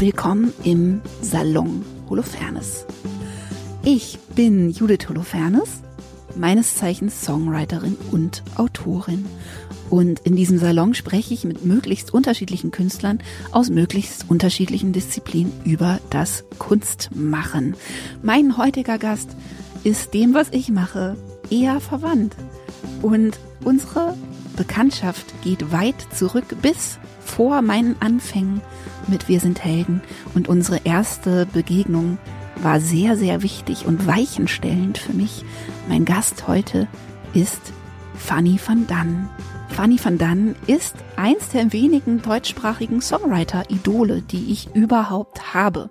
Willkommen im Salon Holofernes. Ich bin Judith Holofernes, meines Zeichens Songwriterin und Autorin. Und in diesem Salon spreche ich mit möglichst unterschiedlichen Künstlern aus möglichst unterschiedlichen Disziplinen über das Kunstmachen. Mein heutiger Gast ist dem, was ich mache, eher verwandt. Und unsere Bekanntschaft geht weit zurück bis vor meinen Anfängen mit Wir sind Helden. Und unsere erste Begegnung war sehr, sehr wichtig und weichenstellend für mich. Mein Gast heute ist Fanny van Dann. Fanny van Dann ist eins der wenigen deutschsprachigen Songwriter-Idole, die ich überhaupt habe.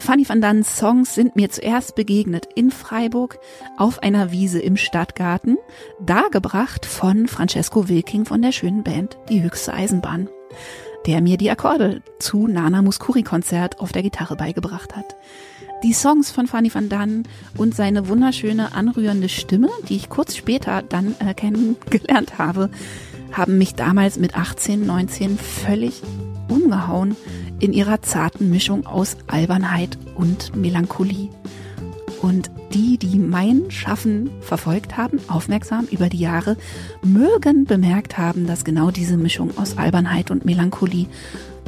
Fanny van Dans Songs sind mir zuerst begegnet in Freiburg auf einer Wiese im Stadtgarten, dargebracht von Francesco Wilking von der schönen Band Die höchste Eisenbahn, der mir die Akkorde zu Nana Muscuri Konzert auf der Gitarre beigebracht hat. Die Songs von Fanny van Dann und seine wunderschöne, anrührende Stimme, die ich kurz später dann äh, kennengelernt habe, haben mich damals mit 18, 19 völlig umgehauen in ihrer zarten Mischung aus Albernheit und Melancholie. Und die, die mein Schaffen verfolgt haben, aufmerksam über die Jahre, mögen bemerkt haben, dass genau diese Mischung aus Albernheit und Melancholie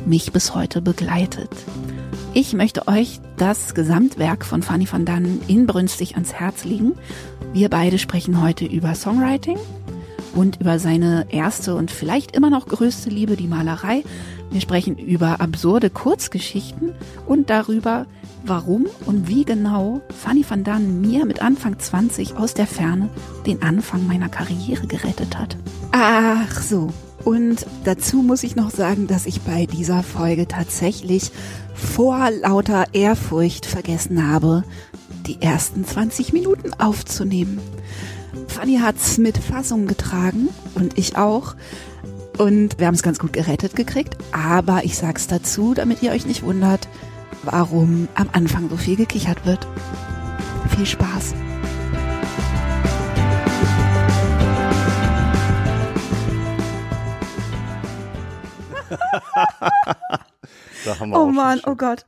mich bis heute begleitet. Ich möchte euch das Gesamtwerk von Fanny van Dannen inbrünstig ans Herz legen. Wir beide sprechen heute über Songwriting und über seine erste und vielleicht immer noch größte Liebe, die Malerei. Wir sprechen über absurde Kurzgeschichten und darüber, warum und wie genau Fanny van Dannen mir mit Anfang 20 aus der Ferne den Anfang meiner Karriere gerettet hat. Ach so. Und dazu muss ich noch sagen, dass ich bei dieser Folge tatsächlich vor lauter Ehrfurcht vergessen habe, die ersten 20 Minuten aufzunehmen. Fanny hat's mit Fassung getragen und ich auch. Und wir haben es ganz gut gerettet gekriegt. Aber ich sag's dazu, damit ihr euch nicht wundert, warum am Anfang so viel gekichert wird. Viel Spaß. oh Mann, oh Gott.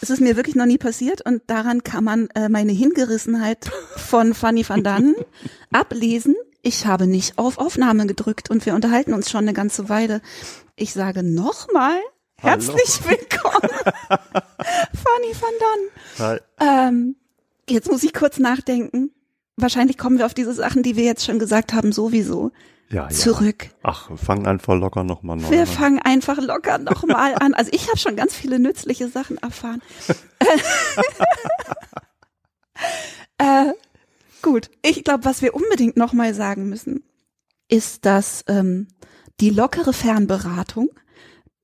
Es ist mir wirklich noch nie passiert und daran kann man äh, meine Hingerissenheit von Fanny van Dannen ablesen. Ich habe nicht auf Aufnahme gedrückt und wir unterhalten uns schon eine ganze Weile. Ich sage nochmal herzlich willkommen, Fanny van Dann. Ähm, jetzt muss ich kurz nachdenken. Wahrscheinlich kommen wir auf diese Sachen, die wir jetzt schon gesagt haben, sowieso ja, zurück. Ja. Ach, wir fangen einfach locker nochmal neu Wir an. fangen einfach locker nochmal an. Also ich habe schon ganz viele nützliche Sachen erfahren. äh, gut, ich glaube, was wir unbedingt nochmal sagen müssen, ist, dass ähm, die lockere Fernberatung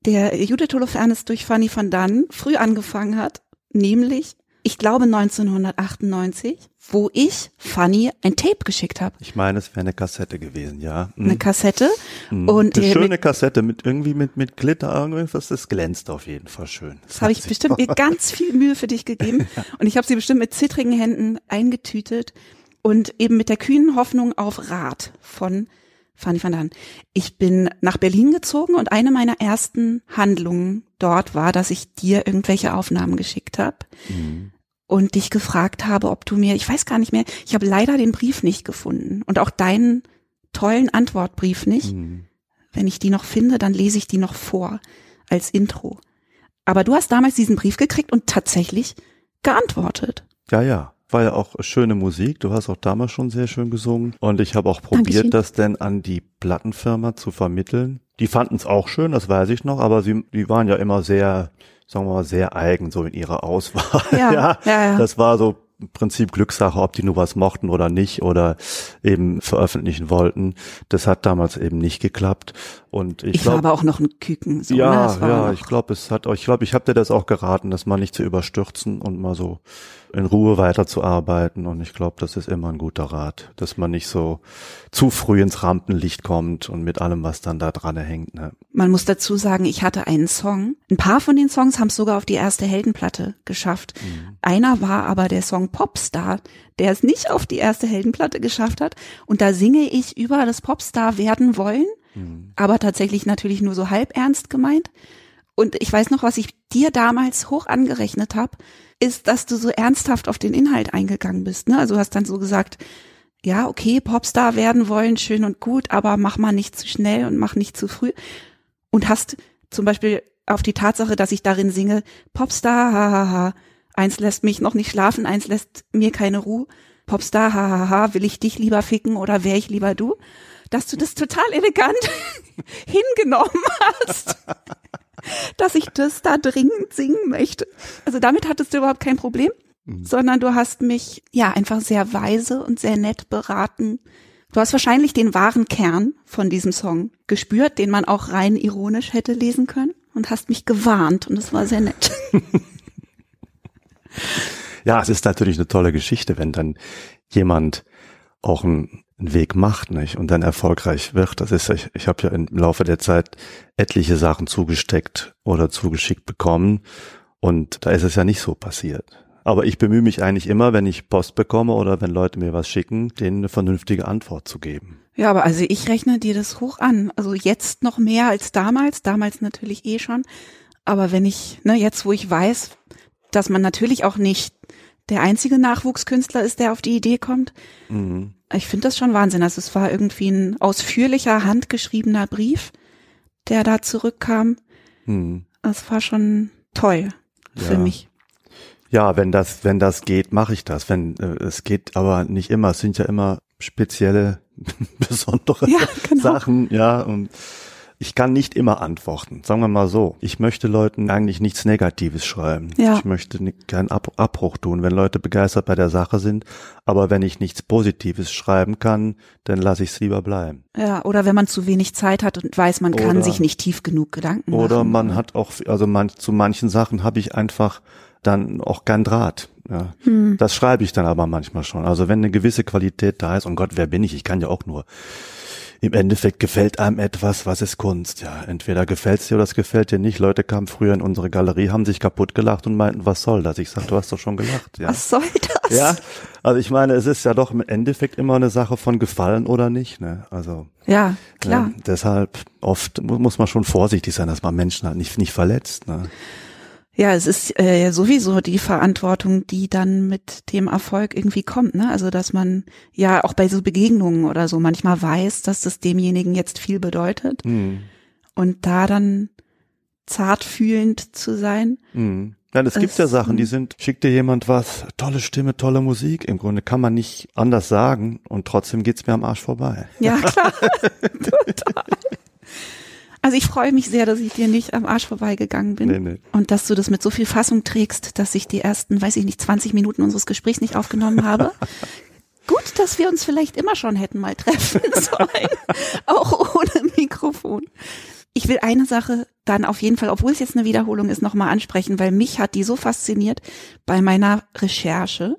der Judith Holofernes durch Fanny van Dann früh angefangen hat, nämlich ich glaube 1998, wo ich Fanny ein Tape geschickt habe. Ich meine, es wäre eine Kassette gewesen, ja. Mhm. Eine Kassette Mhm. und eine der schöne mit- Kassette mit irgendwie mit mit Glitter irgendwas, das glänzt auf jeden Fall schön. Das habe ich bestimmt mir ganz viel Mühe für dich gegeben und ich habe sie bestimmt mit zittrigen Händen eingetütet und eben mit der kühnen Hoffnung auf Rat von Fanny van Dann. Ich bin nach Berlin gezogen und eine meiner ersten Handlungen dort war, dass ich dir irgendwelche Aufnahmen geschickt habe Mhm. und dich gefragt habe, ob du mir, ich weiß gar nicht mehr, ich habe leider den Brief nicht gefunden und auch deinen tollen Antwortbrief nicht. Mhm. Wenn ich die noch finde, dann lese ich die noch vor als Intro. Aber du hast damals diesen Brief gekriegt und tatsächlich geantwortet. Ja, ja. War ja auch schöne Musik. Du hast auch damals schon sehr schön gesungen. Und ich habe auch Dankeschön. probiert, das denn an die Plattenfirma zu vermitteln. Die fanden es auch schön, das weiß ich noch, aber sie, die waren ja immer sehr, sagen wir mal, sehr eigen so in ihrer Auswahl. Ja, ja, ja. Das war so im Prinzip Glückssache, ob die nur was mochten oder nicht oder eben veröffentlichen wollten. Das hat damals eben nicht geklappt. Und ich, Ich, glaub, war aber auch noch ein Küken. So, ne? ja, war ja, ich glaube, es hat, ich glaube, ich habe dir das auch geraten, das mal nicht zu überstürzen und mal so in Ruhe weiterzuarbeiten. Und ich glaube, das ist immer ein guter Rat, dass man nicht so zu früh ins Rampenlicht kommt und mit allem, was dann da dran hängt. Ne? Man muss dazu sagen, ich hatte einen Song. Ein paar von den Songs haben es sogar auf die erste Heldenplatte geschafft. Mhm. Einer war aber der Song Popstar, der es nicht auf die erste Heldenplatte geschafft hat. Und da singe ich über das Popstar werden wollen, Mhm. aber tatsächlich natürlich nur so halb ernst gemeint. Und ich weiß noch, was ich dir damals hoch angerechnet habe, ist, dass du so ernsthaft auf den Inhalt eingegangen bist. Ne? Also hast dann so gesagt, ja, okay, Popstar werden wollen, schön und gut, aber mach mal nicht zu schnell und mach nicht zu früh. Und hast zum Beispiel auf die Tatsache, dass ich darin singe, Popstar, hahaha, eins lässt mich noch nicht schlafen, eins lässt mir keine Ruhe, Popstar, hahaha, will ich dich lieber ficken oder wär ich lieber du, dass du das total elegant hingenommen hast, dass ich das da dringend singen möchte. Also damit hattest du überhaupt kein Problem, sondern du hast mich ja einfach sehr weise und sehr nett beraten. Du hast wahrscheinlich den wahren Kern von diesem Song gespürt, den man auch rein ironisch hätte lesen können und hast mich gewarnt und es war sehr nett. Ja, es ist natürlich eine tolle Geschichte, wenn dann jemand auch einen, einen Weg macht, nicht? Und dann erfolgreich wird. Das ist, ich, ich habe ja im Laufe der Zeit etliche Sachen zugesteckt oder zugeschickt bekommen. Und da ist es ja nicht so passiert. Aber ich bemühe mich eigentlich immer, wenn ich Post bekomme oder wenn Leute mir was schicken, denen eine vernünftige Antwort zu geben. Ja, aber also ich rechne dir das hoch an. Also jetzt noch mehr als damals, damals natürlich eh schon. Aber wenn ich, ne, jetzt wo ich weiß, dass man natürlich auch nicht der einzige Nachwuchskünstler ist, der auf die Idee kommt, Mhm. ich finde das schon Wahnsinn. Also es war irgendwie ein ausführlicher, handgeschriebener Brief, der da zurückkam. Mhm. Das war schon toll für Ja. mich. Ja, wenn das, wenn das geht, mache ich das. Wenn äh, es geht, aber nicht immer. Es sind ja immer spezielle, besondere Ja, genau. Sachen. Ja, und ich kann nicht immer antworten. Sagen wir mal so. Ich möchte Leuten eigentlich nichts Negatives schreiben. Ja. Ich möchte keinen Ab Abbruch tun, wenn Leute begeistert bei der Sache sind. Aber wenn ich nichts Positives schreiben kann, dann lasse ich es lieber bleiben. Ja, oder wenn man zu wenig Zeit hat und weiß, man kann Oder- sich nicht tief genug Gedanken machen. Oder man hat auch, also man, zu manchen Sachen habe ich einfach dann auch kein Draht. Ja. Hm. Das schreibe ich dann aber manchmal schon. Also wenn eine gewisse Qualität da ist, und Gott, wer bin ich? Ich kann ja auch nur. Im Endeffekt gefällt einem etwas, was ist Kunst? Ja, entweder gefällt's dir oder es gefällt dir nicht. Leute kamen früher in unsere Galerie, haben sich kaputt gelacht und meinten, was soll das? Ich sag, du hast doch schon gelacht. Ja. Was soll das? Ja, also ich meine, es ist ja doch im Endeffekt immer eine Sache von Gefallen oder nicht. Ne? Also Ja, klar. ja, deshalb oft mu- muss man schon vorsichtig sein, dass man Menschen halt nicht, nicht verletzt. Ne? Ja, es ist äh, sowieso die Verantwortung, die dann mit dem Erfolg irgendwie kommt, ne? Also dass man ja auch bei so Begegnungen oder so manchmal weiß, dass das demjenigen jetzt viel bedeutet Mhm. und da dann zartfühlend zu sein. Mhm. Ja, es gibt Es- ja Sachen, die sind, schickt dir jemand was, tolle Stimme, tolle Musik. Im Grunde kann man nicht anders sagen und trotzdem geht's mir am Arsch vorbei. Ja, klar. Total. Also ich freue mich sehr, dass ich dir nicht am Arsch vorbeigegangen bin Nee, nee. und dass du das mit so viel Fassung trägst, dass ich die ersten, weiß ich nicht, 20 Minuten unseres Gesprächs nicht aufgenommen habe. Gut, dass wir uns vielleicht immer schon hätten mal treffen sollen, auch ohne Mikrofon. Ich will eine Sache dann auf jeden Fall, obwohl es jetzt eine Wiederholung ist, nochmal ansprechen, weil mich hat die so fasziniert bei meiner Recherche.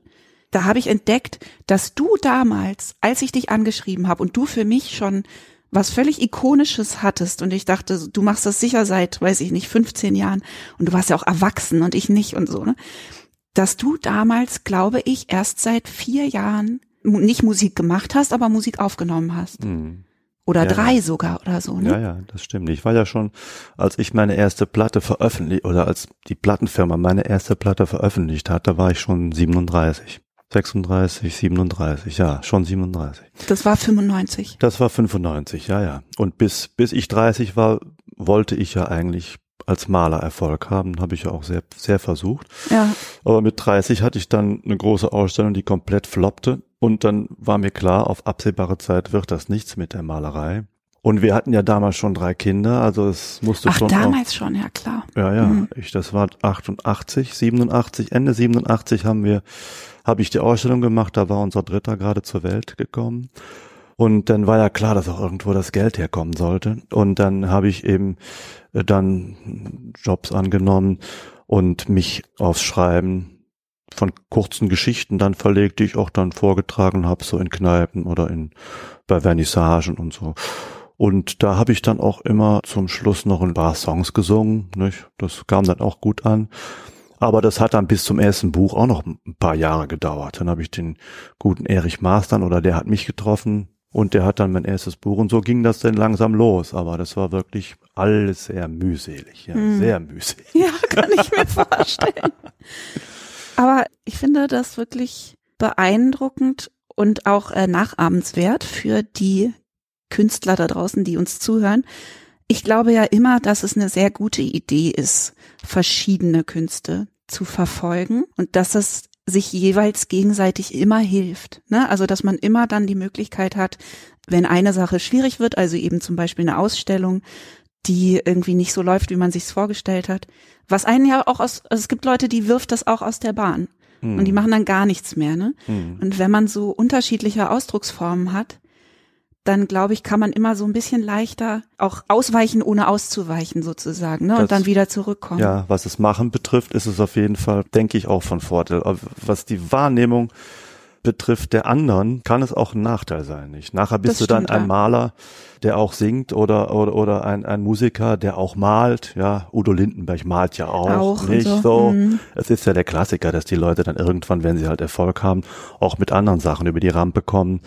Da habe ich entdeckt, dass du damals, als ich dich angeschrieben habe und du für mich schon was völlig Ikonisches hattest und ich dachte, du machst das sicher seit, weiß ich nicht, 15 Jahren und du warst ja auch erwachsen und ich nicht und so, ne? Dass du damals, glaube ich, erst seit vier Jahren nicht Musik gemacht hast, aber Musik aufgenommen hast. Mhm. Oder Ja, drei sogar oder so, ne? Ja, ja, das stimmt. Ich war ja schon, als ich meine erste Platte veröffentlicht, oder als die Plattenfirma meine erste Platte veröffentlicht hat, da war ich schon 37. 36, 37, ja, schon 37. Das war 95. Das war 95, ja, ja. Und bis, bis ich 30 war, wollte ich ja eigentlich als Maler Erfolg haben, habe ich ja auch sehr, sehr versucht. Ja. Aber mit 30 hatte ich dann eine große Ausstellung, die komplett floppte. Und dann war mir klar, auf absehbare Zeit wird das nichts mit der Malerei. Und wir hatten ja damals schon drei Kinder, also es musste Ach, schon damals schon, ja klar. auch, ja, ja, Mhm. ich, das war 88, 87, Ende 87 haben wir, habe ich die Ausstellung gemacht, da war unser Dritter gerade zur Welt gekommen. Und dann war ja klar, dass auch irgendwo das Geld herkommen sollte. Und dann habe ich eben äh, dann Jobs angenommen und mich aufs Schreiben von kurzen Geschichten dann verlegt, die ich auch dann vorgetragen habe, so in Kneipen oder in bei Vernissagen und so. Und da habe ich dann auch immer zum Schluss noch ein paar Songs gesungen. Nicht? Das kam dann auch gut an. Aber das hat dann bis zum ersten Buch auch noch ein paar Jahre gedauert. Dann habe ich den guten Erich Mastern oder der hat mich getroffen und der hat dann mein erstes Buch und so ging das dann langsam los. Aber das war wirklich alles sehr mühselig, ja, Hm. sehr mühselig. Ja, kann ich mir vorstellen. Aber ich finde das wirklich beeindruckend und auch äh, nachahmenswert für die Künstler da draußen, die uns zuhören. Ich glaube ja immer, dass es eine sehr gute Idee ist, verschiedene Künste zu verfolgen und dass es sich jeweils gegenseitig immer hilft. Ne? Also dass man immer dann die Möglichkeit hat, wenn eine Sache schwierig wird, also eben zum Beispiel eine Ausstellung, die irgendwie nicht so läuft, wie man sich's vorgestellt hat. Was einen ja auch aus, also es gibt Leute, die wirft das auch aus der Bahn Hm. und die machen dann gar nichts mehr, ne? Hm. Und wenn man so unterschiedliche Ausdrucksformen hat, dann glaube ich, kann man immer so ein bisschen leichter auch ausweichen, ohne auszuweichen sozusagen, ne? Das- Und dann wieder zurückkommen. Ja, was das Machen betrifft, ist es auf jeden Fall, denke ich, auch von Vorteil. Was die Wahrnehmung betrifft der anderen, kann es auch ein Nachteil sein. Nicht? Nachher bist Das du dann stimmt, ein. Maler, der auch singt oder oder, oder ein, ein Musiker, der auch malt. Ja, Udo Lindenberg malt ja auch, Auch nicht so. so. Mhm. Es ist ja der Klassiker, dass die Leute dann irgendwann, wenn sie halt Erfolg haben, auch mit anderen Sachen über die Rampe kommen.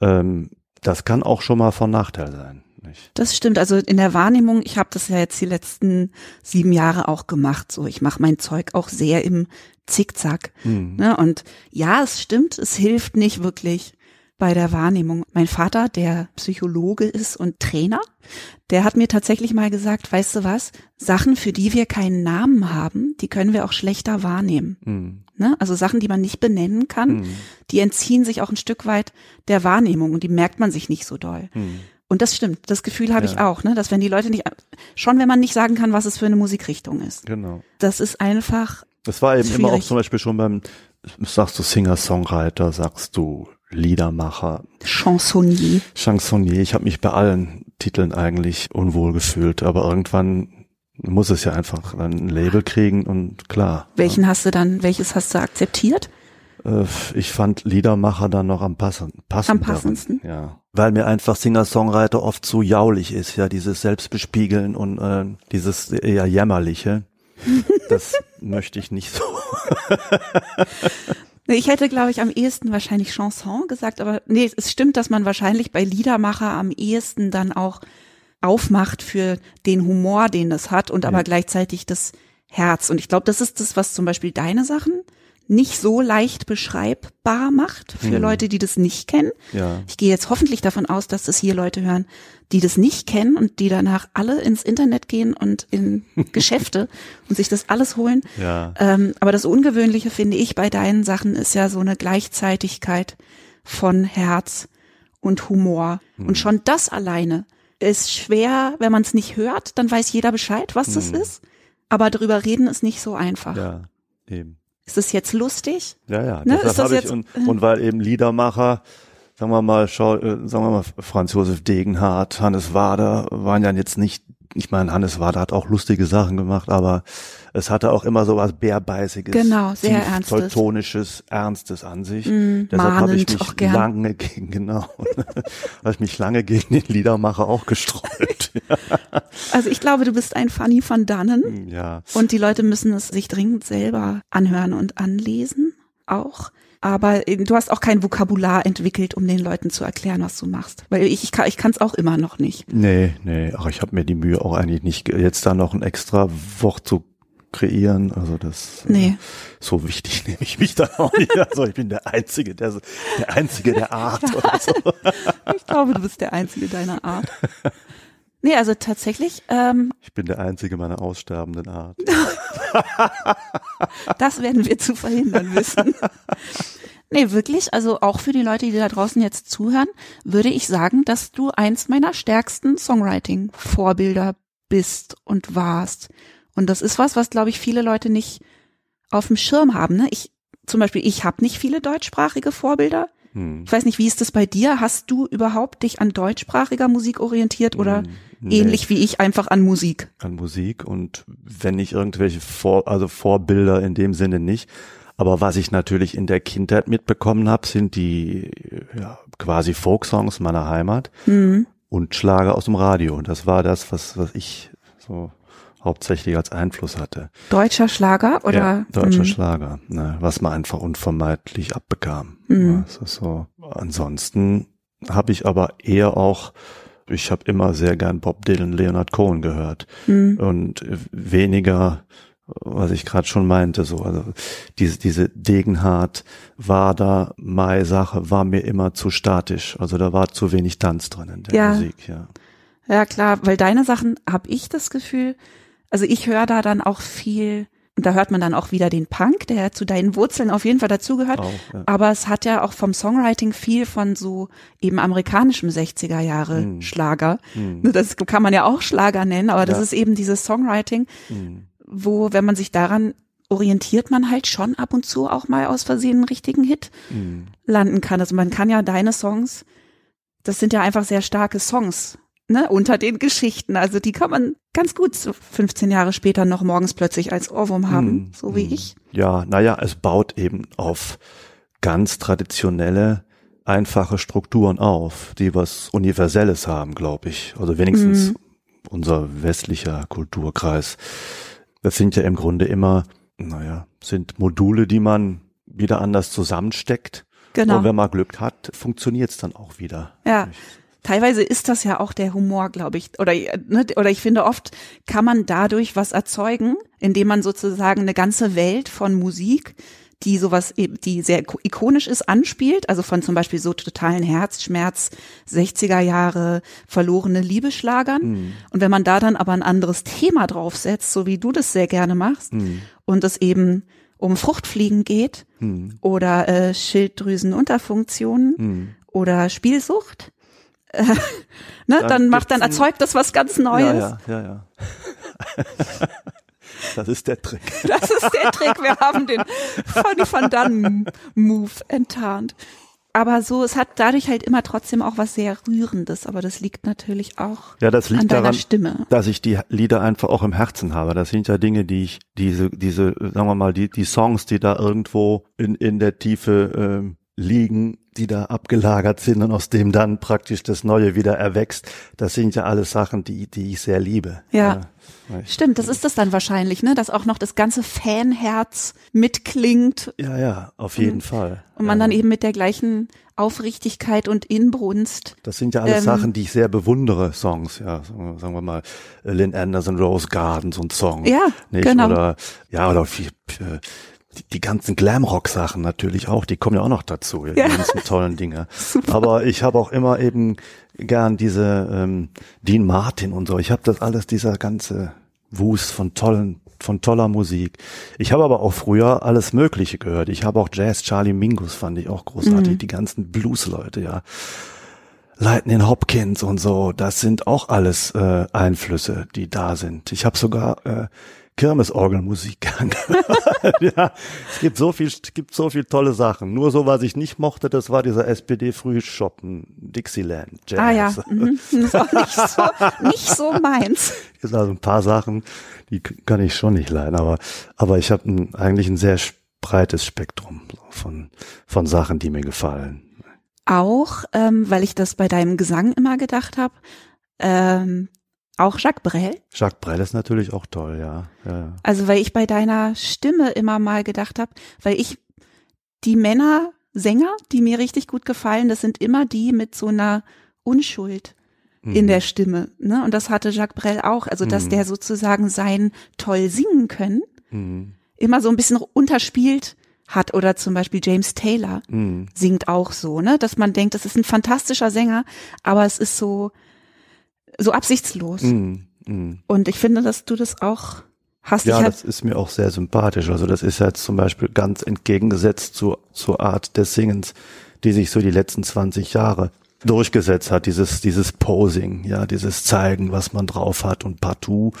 Ähm, das kann auch schon mal von Nachteil sein. Nicht? Das stimmt. Also in der Wahrnehmung, ich habe das ja jetzt die letzten sieben Jahre auch gemacht. So, ich mache mein Zeug auch sehr im Zickzack. Hm. Ne? Und ja, es stimmt, es hilft nicht wirklich bei der Wahrnehmung. Mein Vater, der Psychologe ist und Trainer, der hat mir tatsächlich mal gesagt, weißt du was, Sachen, für die wir keinen Namen haben, die können wir auch schlechter wahrnehmen. Hm. Ne? Also Sachen, die man nicht benennen kann, Hm. die entziehen sich auch ein Stück weit der Wahrnehmung und die merkt man sich nicht so doll. Hm. Und das stimmt, das Gefühl habe Ja. ich auch, ne? dass wenn die Leute nicht, schon wenn man nicht sagen kann, was es für eine Musikrichtung ist. Genau. Das ist einfach, Das war eben immer auch Schwierig. zum Beispiel schon beim, sagst du Singer-Songwriter, sagst du Liedermacher, Chansonnier. Chansonnier. Ich habe mich bei allen Titeln eigentlich unwohl gefühlt, aber irgendwann muss es ja einfach ein Label kriegen und klar. Welchen hast du dann, welches hast du akzeptiert? Äh, Ich fand Liedermacher dann noch am passen, passenderen. passendsten? Ja. Weil mir einfach Singer-Songwriter oft zu jaulig ist, ja, dieses Selbstbespiegeln und äh, dieses eher jämmerliche. Das möchte ich nicht so. Ich hätte, glaube ich, am ehesten wahrscheinlich Chanson gesagt, aber nee, es stimmt, dass man wahrscheinlich bei Liedermacher am ehesten dann auch aufmacht für den Humor, den es hat und aber Ja. gleichzeitig das Herz. Und ich glaube, das ist das, was zum Beispiel deine Sachen nicht so leicht beschreibbar macht für Hm. Leute, die das nicht kennen. Ja. Ich gehe jetzt hoffentlich davon aus, dass das hier Leute hören, die das nicht kennen und die danach alle ins Internet gehen und in Geschäfte und sich das alles holen. Ja. Ähm, aber das Ungewöhnliche finde ich bei deinen Sachen ist ja so eine Gleichzeitigkeit von Herz und Humor. Hm. Und schon das alleine ist schwer, wenn man es nicht hört, dann weiß jeder Bescheid, was das Hm. ist. Aber darüber reden ist nicht so einfach. Ja, eben. Ist es jetzt lustig? Ja, ja. Ne, deshalb habe ich und, und weil eben Liedermacher, sagen wir mal, schau, äh, sagen wir mal, Franz Josef Degenhardt, Hannes Wader waren ja jetzt nicht, ich meine, Hannes Wader hat auch lustige Sachen gemacht, aber es hatte auch immer so was bärbeißiges, Genau, sehr tief Ernstes. teutonisches, Ernstes an sich. Mm, Deshalb habe ich mich lange gegen, genau, habe ich mich lange gegen den Liedermacher auch gesträubt. Also ich glaube, du bist ein Funny von dannen. ja. Und die Leute müssen es sich dringend selber anhören und anlesen auch. Aber eben, du hast auch kein Vokabular entwickelt, um den Leuten zu erklären, was du machst. Weil ich, ich kann ich kann es auch immer noch nicht. Nee, nee, ach, ich habe mir die Mühe auch eigentlich nicht, jetzt da noch ein extra Wort zu kreieren, also das äh, Nee. so wichtig nehme ich mich da auch nicht. Also ich bin der Einzige, der so- der Einzige der Art oder so. Ich glaube, du bist der Einzige deiner Art. Nee, also tatsächlich, ähm, Ich bin der Einzige meiner aussterbenden Art. das werden wir zu verhindern wissen. Nee, wirklich, also auch für die Leute, die da draußen jetzt zuhören, würde ich sagen, dass du eins meiner stärksten Songwriting-Vorbilder bist und warst. Und das ist was, was, glaube ich, viele Leute nicht auf dem Schirm haben. Ne? Ich zum Beispiel, ich habe nicht viele deutschsprachige Vorbilder. Hm. Ich weiß nicht, wie ist das bei dir? Hast du überhaupt dich an deutschsprachiger Musik orientiert oder Hm, nee. ähnlich wie ich einfach an Musik? an Musik und wenn nicht irgendwelche Vor also Vorbilder in dem Sinne nicht. Aber was ich natürlich in der Kindheit mitbekommen habe, sind die ja, quasi Folksongs meiner Heimat Mhm. und Schlager aus dem Radio. Und das war das, was, was ich so hauptsächlich als Einfluss hatte. Deutscher Schlager oder? ja, deutscher Mhm. Schlager, ne, was man einfach unvermeidlich abbekam. Mhm. Ja, das ist so. Ansonsten habe ich aber eher auch, ich habe immer sehr gern Bob Dylan, Leonard Cohen gehört Mhm. und weniger, was ich gerade schon meinte, so also diese diese Degenhardt, Wader, Mai Sache war mir immer zu statisch, also da war zu wenig Tanz drin in der Ja. Musik, ja. Ja, klar, weil deine Sachen habe ich das Gefühl, also ich höre da dann auch viel, und da hört man dann auch wieder den Punk, der zu deinen Wurzeln auf jeden Fall dazugehört. Auch, ja. Aber es hat ja auch vom Songwriting viel von so eben amerikanischem 60er Jahre Hm. Schlager. Hm. Das kann man ja auch Schlager nennen, aber das Ja. ist eben dieses Songwriting, Hm. wo, wenn man sich daran orientiert, man halt schon ab und zu auch mal aus Versehen einen richtigen Hit Hm. landen kann. Also man kann ja deine Songs, das sind ja einfach sehr starke Songs, ne, unter den Geschichten. Also die kann man ganz gut so 15 Jahre später noch morgens plötzlich als Ohrwurm haben, Hm, so wie hm. ich. Ja, naja, es baut eben auf ganz traditionelle, einfache Strukturen auf, die was Universelles haben, glaube ich. Also wenigstens Mhm. unser westlicher Kulturkreis. Das sind ja im Grunde immer, naja, sind Module, die man wieder anders zusammensteckt. Genau. Und wenn man Glück hat, funktioniert es dann auch wieder. Ja. Teilweise ist das ja auch der Humor, glaube ich. Oder, ne, oder ich finde, oft kann man dadurch was erzeugen, indem man sozusagen eine ganze Welt von Musik, die sowas, eben- die sehr ikonisch ist, anspielt. Also von zum Beispiel so totalen Herzschmerz, 60er Jahre, verlorene Liebeschlagern. Hm. Und wenn man da dann aber ein anderes Thema draufsetzt, so wie du das sehr gerne machst, Hm. und es eben um Fruchtfliegen geht Hm. oder äh, Schilddrüsenunterfunktionen Hm. oder Spielsucht, äh, ne, dann, Dann macht, dann erzeugt das was ganz Neues. Ja, ja, ja, ja. das ist der Trick. Das ist der Trick. Wir haben den Funny Van Dunn Move enttarnt. Aber so, es hat dadurch halt immer trotzdem auch was sehr Rührendes. Aber das liegt natürlich auch Ja, das liegt an deiner daran, Stimme. dass ich die Lieder einfach auch im Herzen habe. Das sind ja Dinge, die ich, diese, diese, sagen wir mal, die, die Songs, die da irgendwo in, in der Tiefe ähm, liegen, die da abgelagert sind und aus dem dann praktisch das Neue wieder erwächst, das sind ja alles Sachen, die, die ich sehr liebe. Ja. ich, Stimmt, das ist das dann wahrscheinlich, ne? Dass auch noch das ganze Fanherz mitklingt ja, ja, auf jeden Fall. und man ja. dann eben mit der gleichen Aufrichtigkeit und Inbrunst. Das sind ja alles Ähm, Sachen, die ich sehr bewundere, Songs, ja, sagen wir- mal, Lynn Anderson, Rose Gardens und Song. Ja, nicht? genau. Oder, ja, oder viel, äh, die, die ganzen Glamrock-Sachen natürlich auch, die kommen ja auch noch dazu, ja, die ganzen tollen Dinge. Aber ich habe auch immer eben gern diese ähm, Dean Martin und so. Ich habe das alles, dieser ganze Wust von tollen, von toller Musik. Ich habe aber auch früher alles Mögliche gehört. Ich habe auch Jazz, Charlie Mingus fand ich auch großartig, die ganzen Blues-Leute, ja. Lightning Hopkins und so, das sind auch alles äh, Einflüsse, die da sind. Ich habe sogar äh, Kirmesorgelmusik gehört. ja, es gibt so viel, es gibt so viel tolle Sachen. Nur so, was ich nicht mochte, das war dieser SPD-Frühschoppen Dixieland Jazz. Ah ja, mhm. das auch nicht so, nicht so meins. Es sind also ein paar Sachen, die kann ich schon nicht leiden, aber aber ich habe eigentlich ein sehr breites Spektrum von von Sachen, die mir gefallen. Auch, ähm, weil ich das bei deinem Gesang immer gedacht habe, ähm, auch Jacques Brel. Jacques Brel ist natürlich auch toll, ja. ja, ja. Also weil ich bei deiner Stimme immer mal gedacht habe, weil ich die Männer Sänger, die mir richtig gut gefallen, das sind immer die mit so einer Unschuld in Mhm. der Stimme. Ne? Und das hatte Jacques Brel auch. Also dass Mhm. der sozusagen sein toll singen können Mhm. immer so ein bisschen unterspielt hat. Oder zum Beispiel James Taylor Mhm. singt auch so, ne? Dass man denkt, das ist ein fantastischer Sänger, aber es ist so, so absichtslos. Mhm. Mhm. Und ich finde, dass du das auch hast. Ja, das ist mir auch sehr sympathisch. Also das ist jetzt zum Beispiel ganz entgegengesetzt zur, zur Art des Singens, die sich so die letzten 20 Jahre durchgesetzt hat. Dieses, dieses Posing, ja, dieses Zeigen, was man drauf hat und partout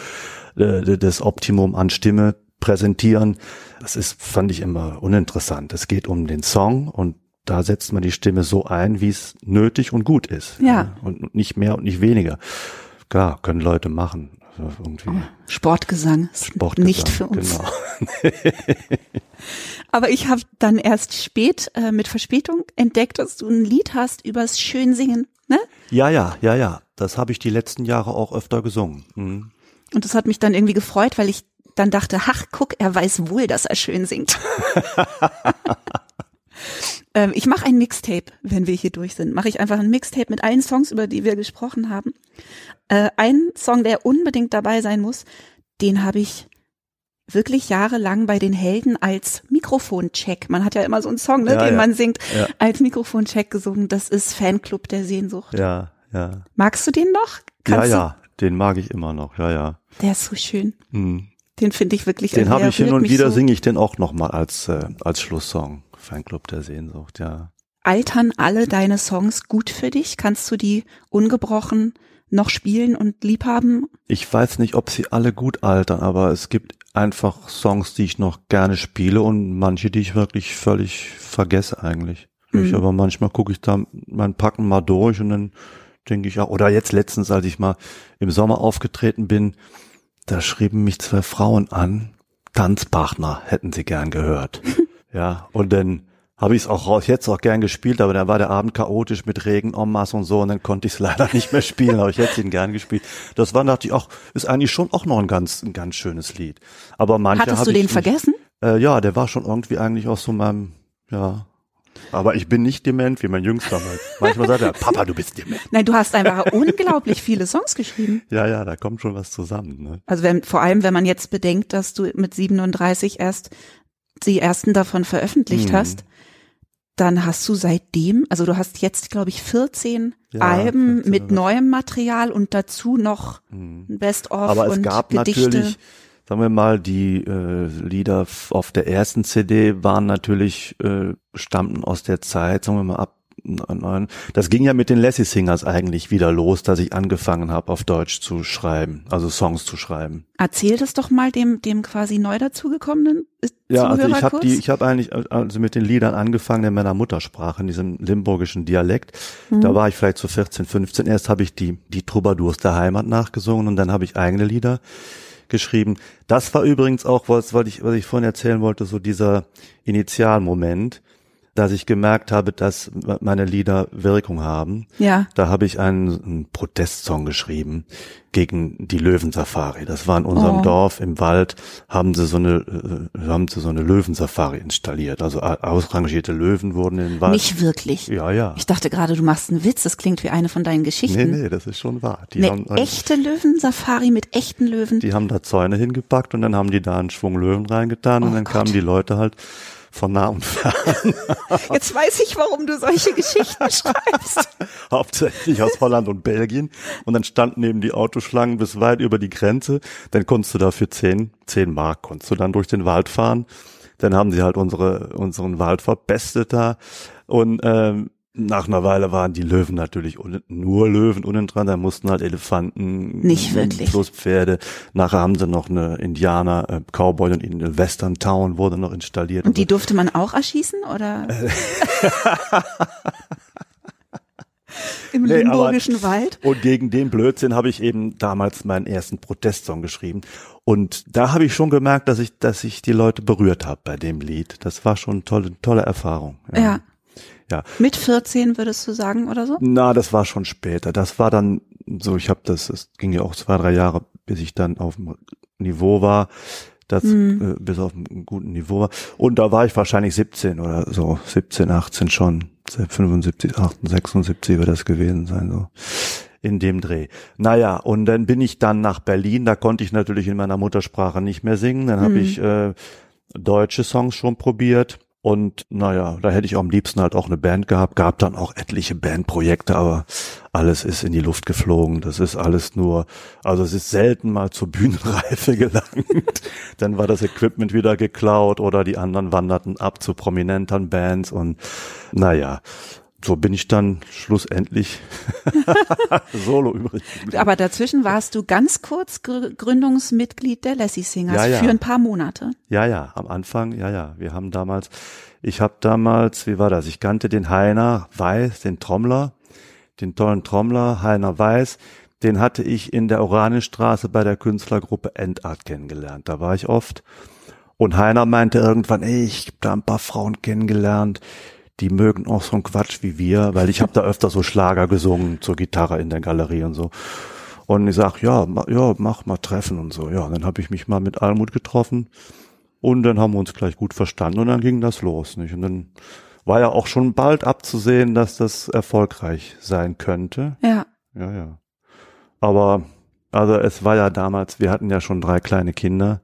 äh, das Optimum an Stimme präsentieren. Das ist, fand ich immer uninteressant. Es geht um den Song und da setzt man die Stimme so ein, wie es nötig und gut ist. Ja. Und nicht mehr und nicht weniger. Klar, können Leute machen. Also irgendwie Sportgesang ist Sportgesang, nicht für uns. Genau. Aber ich habe dann erst spät äh, mit Verspätung entdeckt, dass du ein Lied hast übers Schönsingen. Ne? Ja, ja, ja, ja. Das habe ich die letzten Jahre auch öfter gesungen. Mhm. Und das hat mich dann irgendwie gefreut, weil ich dann dachte, ach, guck, er weiß wohl, dass er schön singt. ähm, ich mache ein Mixtape, wenn wir hier durch sind. Mache ich einfach ein Mixtape mit allen Songs, über die wir gesprochen haben. Äh, ein Song, der unbedingt dabei sein muss, den habe ich wirklich jahrelang bei den Helden als Mikrofoncheck. Man hat ja immer so einen Song, ne, Ja, den ja. man singt, Ja. als Mikrofoncheck gesungen. Das ist Fanclub der Sehnsucht. Ja, ja. Magst du den noch? Ja, Kannst ja. Den mag ich immer noch. Ja, ja. Der ist so schön. Mhm. Den finde ich wirklich. Den habe ich hin und wieder so. singe ich den auch noch mal als äh, als Schlusssong. Fanclub der Sehnsucht, ja. Altern alle deine Songs gut für dich? Kannst du die ungebrochen noch spielen und lieb haben? Ich weiß nicht, ob sie alle gut altern, aber es gibt einfach Songs, die ich noch gerne spiele und manche, die ich wirklich völlig vergesse eigentlich. Ich, Mhm. aber manchmal gucke ich da mein Packen mal durch und dann denke ich auch, oder jetzt letztens, als ich mal im Sommer aufgetreten bin, da schrieben mich zwei Frauen an, Tanzpartner hätten sie gern gehört. ja, und dann habe ich es auch raus, jetzt auch gern gespielt, aber dann war der Abend chaotisch mit Regen, en masse und so und dann konnte ich es leider nicht mehr spielen, aber ich hätte ihn gern gespielt. Das war, dachte ich, auch, ist eigentlich schon auch noch ein ganz, ein ganz schönes Lied. Aber manche Hattest du den nicht- vergessen? Äh, ja, der war schon irgendwie eigentlich aus so meinem, ja. Aber ich bin nicht dement wie mein Jüngster mal. Manchmal sagt er, Papa, du bist dement. Nein, du hast einfach unglaublich viele Songs geschrieben. Ja, ja, da kommt schon was zusammen. Ne? Also wenn, vor allem, wenn man jetzt bedenkt, dass du mit 37 erst die ersten davon veröffentlicht Mhm. hast, dann hast du seitdem, also du hast jetzt, glaube ich, 14 Ja, Alben 14 mit neuem Material und dazu noch ein Best-of Aber es und gab Gedichte. natürlich, sagen wir mal, die äh, Lieder auf der ersten CD waren natürlich, äh, stammten aus der Zeit, sagen wir mal ab neun. Das ging ja mit den Lassie Singers eigentlich wieder los, dass ich angefangen habe, auf Deutsch zu schreiben, also Songs zu schreiben. Erzähl das doch mal dem, dem quasi neu dazugekommenen äh, Ja, also ich habe die, ich habe eigentlich also mit den Liedern angefangen in meiner Muttersprache, in diesem limburgischen Dialekt. Mhm. Da war ich vielleicht so 14, 15. Erst habe ich die die Troubadours der Heimat nachgesungen und dann habe ich eigene Lieder geschrieben. Das war übrigens auch was, was ich was ich vorhin erzählen wollte, so dieser Initialmoment, dass ich gemerkt habe, dass meine Lieder Wirkung haben. ja, Da habe ich einen, einen Protestsong geschrieben gegen die Löwensafari. Das war in unserem Oh. Dorf im Wald, haben sie so eine, äh, haben sie so eine Löwensafari installiert. Also a- ausrangierte Löwen wurden in den Wald. nicht wirklich. Ja, ja. Ich dachte gerade, du machst einen Witz. Das klingt wie eine von deinen Geschichten. Nee, nee, das ist schon wahr. Die Eine haben, echte Löwensafari mit echten Löwen. die haben da Zäune hingepackt und dann haben die da einen Schwung Löwen reingetan und Oh dann Gott. kamen die Leute halt von nah und fern, Jetzt weiß ich, warum du solche Geschichten schreibst. hauptsächlich aus Holland und Belgien. Und dann standen eben die Autoschlangen bis weit über die Grenze. Dann konntest du da für 10, 10 Mark, konntest du dann durch den Wald fahren. Dann haben sie halt unsere, unseren Wald verbestet da. Und ähm, nach einer Weile waren die Löwen natürlich nur Löwen unten dran. Da mussten halt Elefanten, Nicht wirklich. Flusspferde. Nachher haben sie noch eine Indianer, äh, Cowboy und in Western Town wurde noch installiert. Und die durfte man auch erschießen, oder? Im Nee, limburgischen Wald? Und gegen den Blödsinn habe ich eben damals meinen ersten Protestsong geschrieben. Und da habe ich schon gemerkt, dass ich, dass ich die Leute berührt habe bei dem Lied. Das war schon eine tolle, tolle Erfahrung. Ja. Ja. Mit 14 würdest du sagen, oder so? Na, das war schon später. Das war dann so, ich habe das, es ging ja auch zwei, drei Jahre, bis ich dann auf dem Niveau war, das Mhm. äh, bis auf einem guten Niveau war. Und da war ich wahrscheinlich 17 oder so, 17, 18 schon, 75, 78, 76 wird das gewesen sein, so in dem Dreh. Naja, und dann bin ich dann nach Berlin, da konnte ich natürlich in meiner Muttersprache nicht mehr singen, dann habe Mhm. ich äh, deutsche Songs schon probiert. Und naja, da hätte ich am liebsten halt auch eine Band gehabt. Gab dann auch etliche Bandprojekte, aber alles ist in die Luft geflogen. Das ist alles nur, also es ist selten mal zur Bühnenreife gelangt. dann war das Equipment wieder geklaut oder die anderen wanderten ab zu prominenteren Bands und naja, so bin ich dann schlussendlich solo übrig. Aber dazwischen warst du ganz kurz Gr- Gründungsmitglied der Lassie Singers Ja, ja. für ein paar Monate. Ja, ja, am Anfang, ja, ja. Wir haben damals, ich habe damals, wie war das? Ich kannte den Heiner Weiß, den Trommler, den tollen Trommler, Heiner Weiß. Den hatte ich in der Oranienstraße bei der Künstlergruppe Endart kennengelernt. Da war ich oft. Und Heiner meinte irgendwann, ey, ich hab da ein paar Frauen kennengelernt, die mögen auch so einen Quatsch wie wir, weil ich habe da öfter so Schlager gesungen zur Gitarre in der Galerie und so. Und ich sag, ja, ma, ja, mach mal treffen und so. Ja, dann habe ich mich mal mit Almut getroffen und dann haben wir uns gleich gut verstanden und dann ging das los, nicht? Und dann war ja auch schon bald abzusehen, dass das erfolgreich sein könnte. Ja. Ja, ja. Aber also es war ja damals, wir hatten ja schon drei kleine Kinder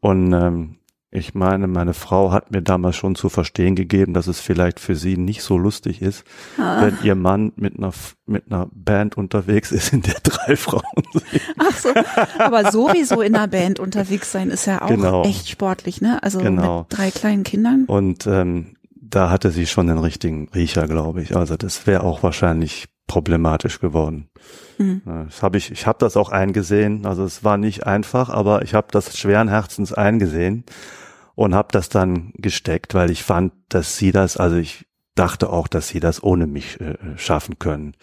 und ähm, ich meine, meine Frau hat mir damals schon zu verstehen gegeben, dass es vielleicht für sie nicht so lustig ist, Ah. wenn ihr Mann mit einer mit einer Band unterwegs ist, in der drei Frauen sind. Ach so, aber sowieso in einer Band unterwegs sein ist ja auch Genau. echt sportlich, ne? Also Genau. mit drei kleinen Kindern. Und ähm, da hatte sie schon den richtigen Riecher, glaube ich. Also das wäre auch wahrscheinlich problematisch geworden. Mhm. Das habe ich, ich habe das auch eingesehen. Also es war nicht einfach, aber ich habe das schweren Herzens eingesehen und habe das dann gesteckt, weil ich fand, dass sie das, also ich dachte auch, dass sie das ohne mich äh, schaffen können.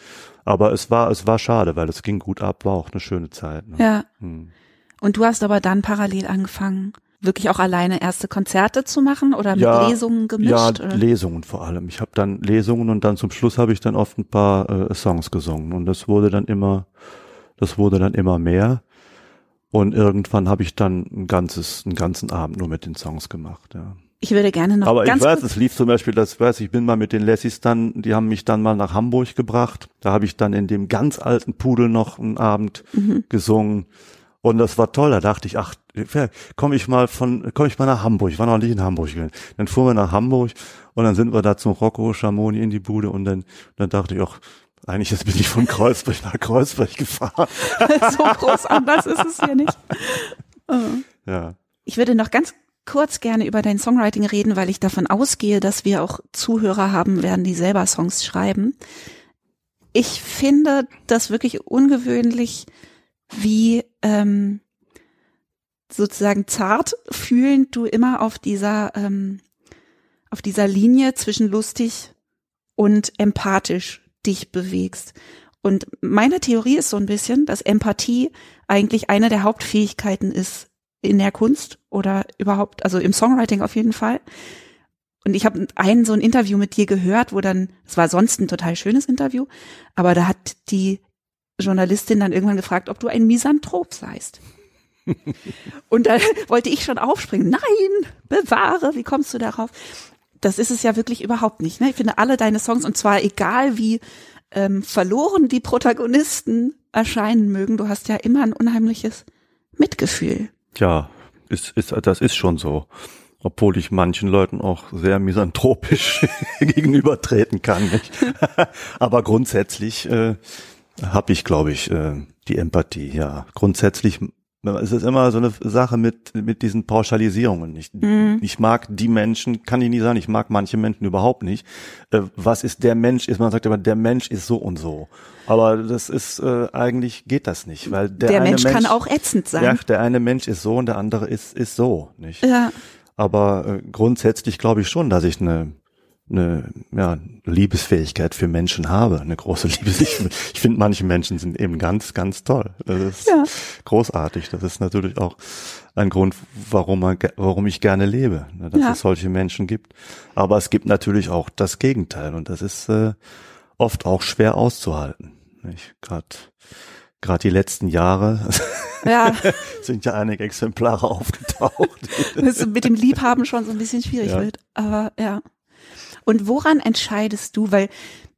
Aber es war, es war schade, weil es ging gut ab, war auch eine schöne Zeit. Ne? Ja. Hm. Und du hast aber dann parallel angefangen, wirklich auch alleine erste Konzerte zu machen oder mit Ja, Lesungen gemischt? Ja, oder? Lesungen vor allem. Ich habe dann Lesungen und dann zum Schluss habe ich dann oft ein paar äh, Songs gesungen und das wurde dann immer, das wurde dann immer mehr und irgendwann habe ich dann ein ganzes, einen ganzen Abend nur mit den Songs gemacht. Ja. Ich würde gerne noch Aber ich weiß, es lief zum Beispiel, das weiß ich, bin mal mit den Lassies dann, die haben mich dann mal nach Hamburg gebracht. Da habe ich dann in dem ganz alten Pudel noch einen Abend Mhm. gesungen. Und das war toll. Da dachte ich, ach, komme ich mal von, komme ich mal nach Hamburg. Ich war noch nicht in Hamburg. gewesen. Dann fuhren wir nach Hamburg und dann sind wir da zum Rocco Schamoni in die Bude und dann, dann dachte ich, ach, eigentlich jetzt bin ich von Kreuzberg nach Kreuzberg gefahren. so groß anders ist es ja nicht. Ja. Ich würde noch ganz kurz gerne über dein Songwriting reden, weil ich davon ausgehe, dass wir auch Zuhörer haben werden, die selber Songs schreiben. Ich finde das wirklich ungewöhnlich, wie ähm, sozusagen zart fühlend du immer auf dieser ähm, auf dieser Linie zwischen lustig und empathisch dich bewegst. Und meine Theorie ist so ein bisschen, dass Empathie eigentlich eine der Hauptfähigkeiten ist in der Kunst oder überhaupt, also im Songwriting auf jeden Fall. Und ich habe ein so ein Interview mit dir gehört, wo dann, es war sonst ein total schönes Interview, aber da hat die Journalistin dann irgendwann gefragt, ob du ein Misanthrop seist. Und da wollte ich schon aufspringen. Nein, bewahre, wie kommst du darauf? Das ist es ja wirklich überhaupt nicht. Ne? Ich finde alle deine Songs, und zwar egal wie ähm, verloren die Protagonisten erscheinen mögen, du hast ja immer ein unheimliches Mitgefühl. Ja, ist, ist, das ist schon so. Obwohl ich manchen Leuten auch sehr misanthropisch gegenübertreten kann. Nicht? Aber grundsätzlich äh, habe ich, glaube ich, äh, die Empathie. Ja, grundsätzlich es ist immer so eine Sache mit mit diesen Pauschalisierungen. Ich, ich mag die Menschen, kann ich nie sagen. Ich mag manche Menschen überhaupt nicht. Äh, was ist der Mensch? Ist man sagt immer, der Mensch ist so und so. Aber das ist äh, eigentlich geht das nicht, weil der, Der, eine Mensch, kann auch ätzend sein. ja, der eine Mensch ist so und der andere ist ist so, nicht? Ja. Aber äh, grundsätzlich glaube ich schon, dass ich eine eine ja, Liebesfähigkeit für Menschen habe, eine große Liebes. Ich, ich finde, manche Menschen sind eben ganz, ganz toll. Das ist Ja. großartig. Das ist natürlich auch ein Grund, warum, man, warum ich gerne lebe, ne, dass Ja. es solche Menschen gibt. Aber es gibt natürlich auch das Gegenteil und das ist äh, oft auch schwer auszuhalten. Nicht? Gerade gerade die letzten Jahre Ja, sind ja einige Exemplare aufgetaucht. mit dem Liebhaben schon so ein bisschen schwierig Ja. wird. Aber ja. Und woran entscheidest du? Weil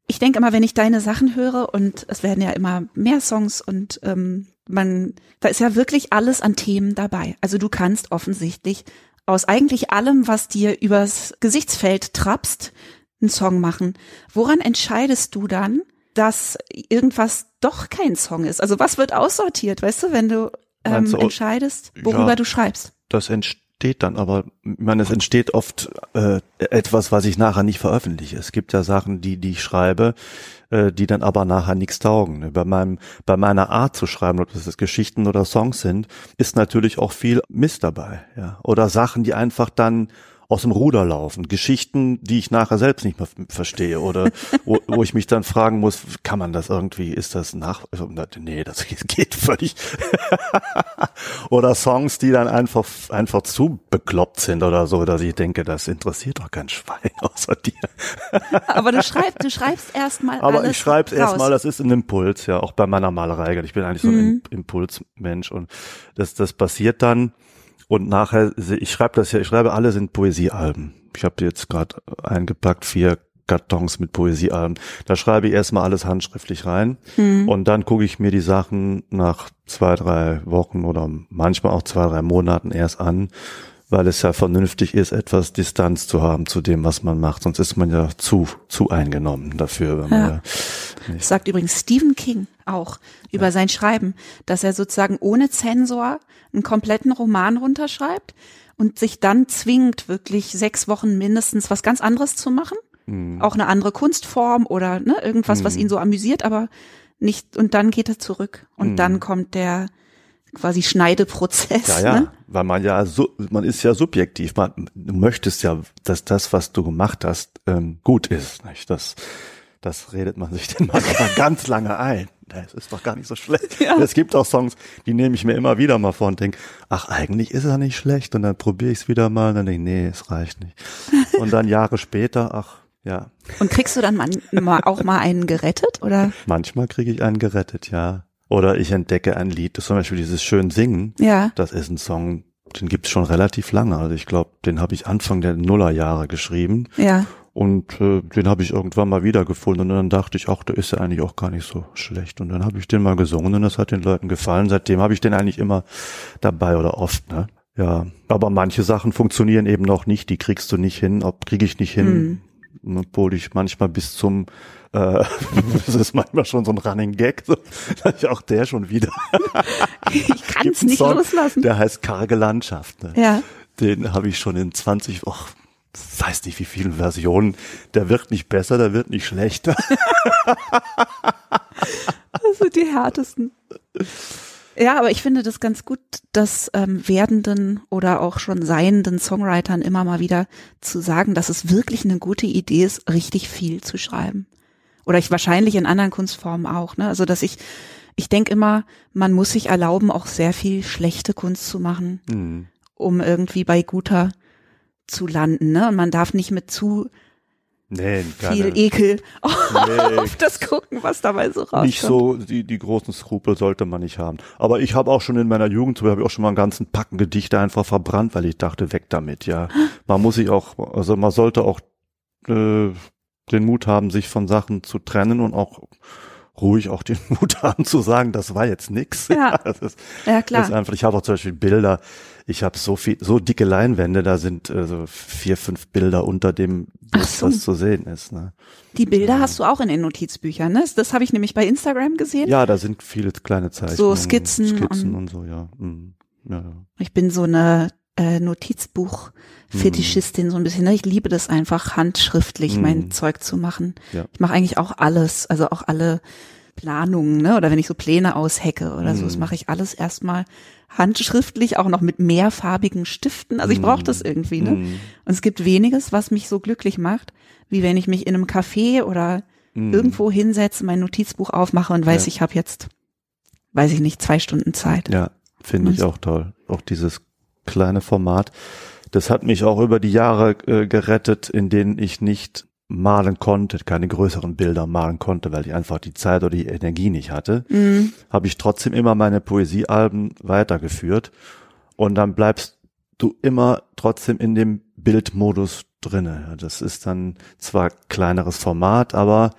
ich denke immer, wenn ich deine Sachen höre und es werden ja immer mehr Songs und ähm, man, da ist ja wirklich alles an Themen dabei. Also du kannst offensichtlich aus eigentlich allem, was dir übers Gesichtsfeld trappst, einen Song machen. Woran entscheidest du dann, dass irgendwas doch kein Song ist? Also was wird aussortiert, weißt du, wenn du ähm, entscheidest, worüber ja. du schreibst? das entsteht entsteht dann, aber ich meine, es entsteht oft äh, etwas, was ich nachher nicht veröffentliche. Es gibt ja Sachen, die, die ich schreibe, äh, die dann aber nachher nichts taugen. Ne? Bei meinem, bei meiner Art zu schreiben, ob das Geschichten oder Songs sind, ist natürlich auch viel Mist dabei, ja. Oder Sachen, die einfach dann aus dem Ruder laufen. Geschichten, die ich nachher selbst nicht mehr verstehe oder wo, wo ich mich dann fragen muss, kann man das irgendwie, ist das nach, nee, das geht völlig. oder Songs, die dann einfach, einfach zu bekloppt sind oder so, dass ich denke, das interessiert doch kein Schwein außer dir. Aber du schreibst, du schreibst erstmal Aber ich schreibe erstmal, das ist ein Impuls, ja, auch bei meiner Malerei. Ich bin eigentlich so ein mhm. Impulsmensch und das, das passiert dann und nachher, ich schreibe das ja, ich schreibe alle sind Poesiealben. Ich habe jetzt gerade eingepackt vier Kartons mit Poesiealben. Da schreibe ich erstmal alles handschriftlich rein mhm. und dann gucke ich mir die Sachen nach zwei, drei Wochen oder manchmal auch zwei, drei Monaten erst an, weil es ja vernünftig ist, etwas Distanz zu haben zu dem, was man macht. Sonst ist man ja zu, zu eingenommen dafür. Ja. Ja sagt übrigens Stephen King auch über ja. sein Schreiben, dass er sozusagen ohne Zensor einen kompletten Roman runterschreibt und sich dann zwingt, wirklich sechs Wochen mindestens was ganz anderes zu machen. Mhm. Auch eine andere Kunstform oder ne, irgendwas, mhm. was ihn so amüsiert, aber nicht, und dann geht er zurück. Und mhm. dann kommt der quasi Schneideprozess. Ja, ja, ne? weil man ja, so, man ist ja subjektiv. Man, du möchtest ja, dass das, was du gemacht hast, ähm, gut ist. Nicht? Das, das redet man sich dann mal ganz lange ein. Das ist doch gar nicht so schlecht. Ja. Es gibt auch Songs, die nehme ich mir immer wieder mal vor und denke, ach, eigentlich ist er nicht schlecht. Und dann probiere ich es wieder mal und dann denke ich, nee, es reicht nicht. Und dann Jahre später, ach, ja. Und kriegst du dann man, auch mal einen gerettet, oder? Manchmal kriege ich einen gerettet, ja. Oder ich entdecke ein Lied, das zum Beispiel dieses Schön Singen. Ja. Das ist ein Song, den gibt's schon relativ lange. Also ich glaube, den habe ich Anfang der Nullerjahre geschrieben. Ja. Und äh, den habe ich irgendwann mal wiedergefunden und dann dachte ich, ach, der ist ja eigentlich auch gar nicht so schlecht. Und dann habe ich den mal gesungen und das hat den Leuten gefallen. Seitdem habe ich den eigentlich immer dabei oder oft, ne? Ja, aber manche Sachen funktionieren eben noch nicht, die kriegst du nicht hin, ob kriege ich nicht hin, mhm. Obwohl ich manchmal bis zum äh, das ist manchmal schon so ein Running Gag, so, ich auch der schon wieder. ich kann es nicht Song, loslassen. Der heißt Karge Landschaft. Ne? Ja. Den habe ich schon in 20, oh, weiß nicht wie vielen Versionen. Der wird nicht besser, der wird nicht schlechter. das sind die härtesten. Ja, aber ich finde das ganz gut, dass ähm, werdenden oder auch schon seienden Songwritern immer mal wieder zu sagen, dass es wirklich eine gute Idee ist, richtig viel zu schreiben. Oder ich wahrscheinlich in anderen Kunstformen auch. Ne? Also dass ich, ich denke immer, man muss sich erlauben, auch sehr viel schlechte Kunst zu machen, mhm. um irgendwie bei guter zu landen, ne? Und man darf nicht mit zu nee, viel nicht. Ekel nee, auf das gucken, was dabei so rauskommt. Nicht so, die, die großen Skrupel sollte man nicht haben. Aber ich habe auch schon in meiner Jugend, habe ich auch schon mal einen ganzen Packen Gedichte einfach verbrannt, weil ich dachte, weg damit, ja. Man muss sich auch, also man sollte auch äh, den Mut haben, sich von Sachen zu trennen und auch ruhig auch den Mut haben zu sagen, das war jetzt nix. Ja, das ist, ja klar. Das ist einfach, ich habe auch zum Beispiel Bilder, ich habe so viel, so dicke Leinwände, da sind äh, so vier, fünf Bilder unter dem Bild, so. was zu sehen ist. Ne? Die Bilder ja. hast du auch in den Notizbüchern, ne? Das habe ich nämlich bei Instagram gesehen. Ja, da sind viele kleine Zeichnungen. So Skizzen, Skizzen und, und so, ja. Mhm. ja, ja. Ich bin so eine äh, Notizbuch Fetischistin so ein bisschen. Ne? Ich liebe das einfach handschriftlich, mm. mein Zeug zu machen. Ja. Ich mache eigentlich auch alles, also auch alle Planungen, ne? Oder wenn ich so Pläne aushecke oder mm. so, das mache ich alles erstmal handschriftlich, auch noch mit mehrfarbigen Stiften. Also ich brauche mm. das irgendwie, ne? Mm. Und es gibt weniges, was mich so glücklich macht, wie wenn ich mich in einem Café oder mm. irgendwo hinsetze, mein Notizbuch aufmache und weiß, ja. ich habe jetzt, weiß ich nicht, zwei Stunden Zeit. Ja, finde ich auch toll. Auch dieses kleine Format. Das hat mich auch über die Jahre äh, gerettet, in denen ich nicht malen konnte, keine größeren Bilder malen konnte, weil ich einfach die Zeit oder die Energie nicht hatte, mhm. habe ich trotzdem immer meine Poesiealben weitergeführt und dann bleibst du immer trotzdem in dem Bildmodus drinne. Das ist dann zwar kleineres Format, aber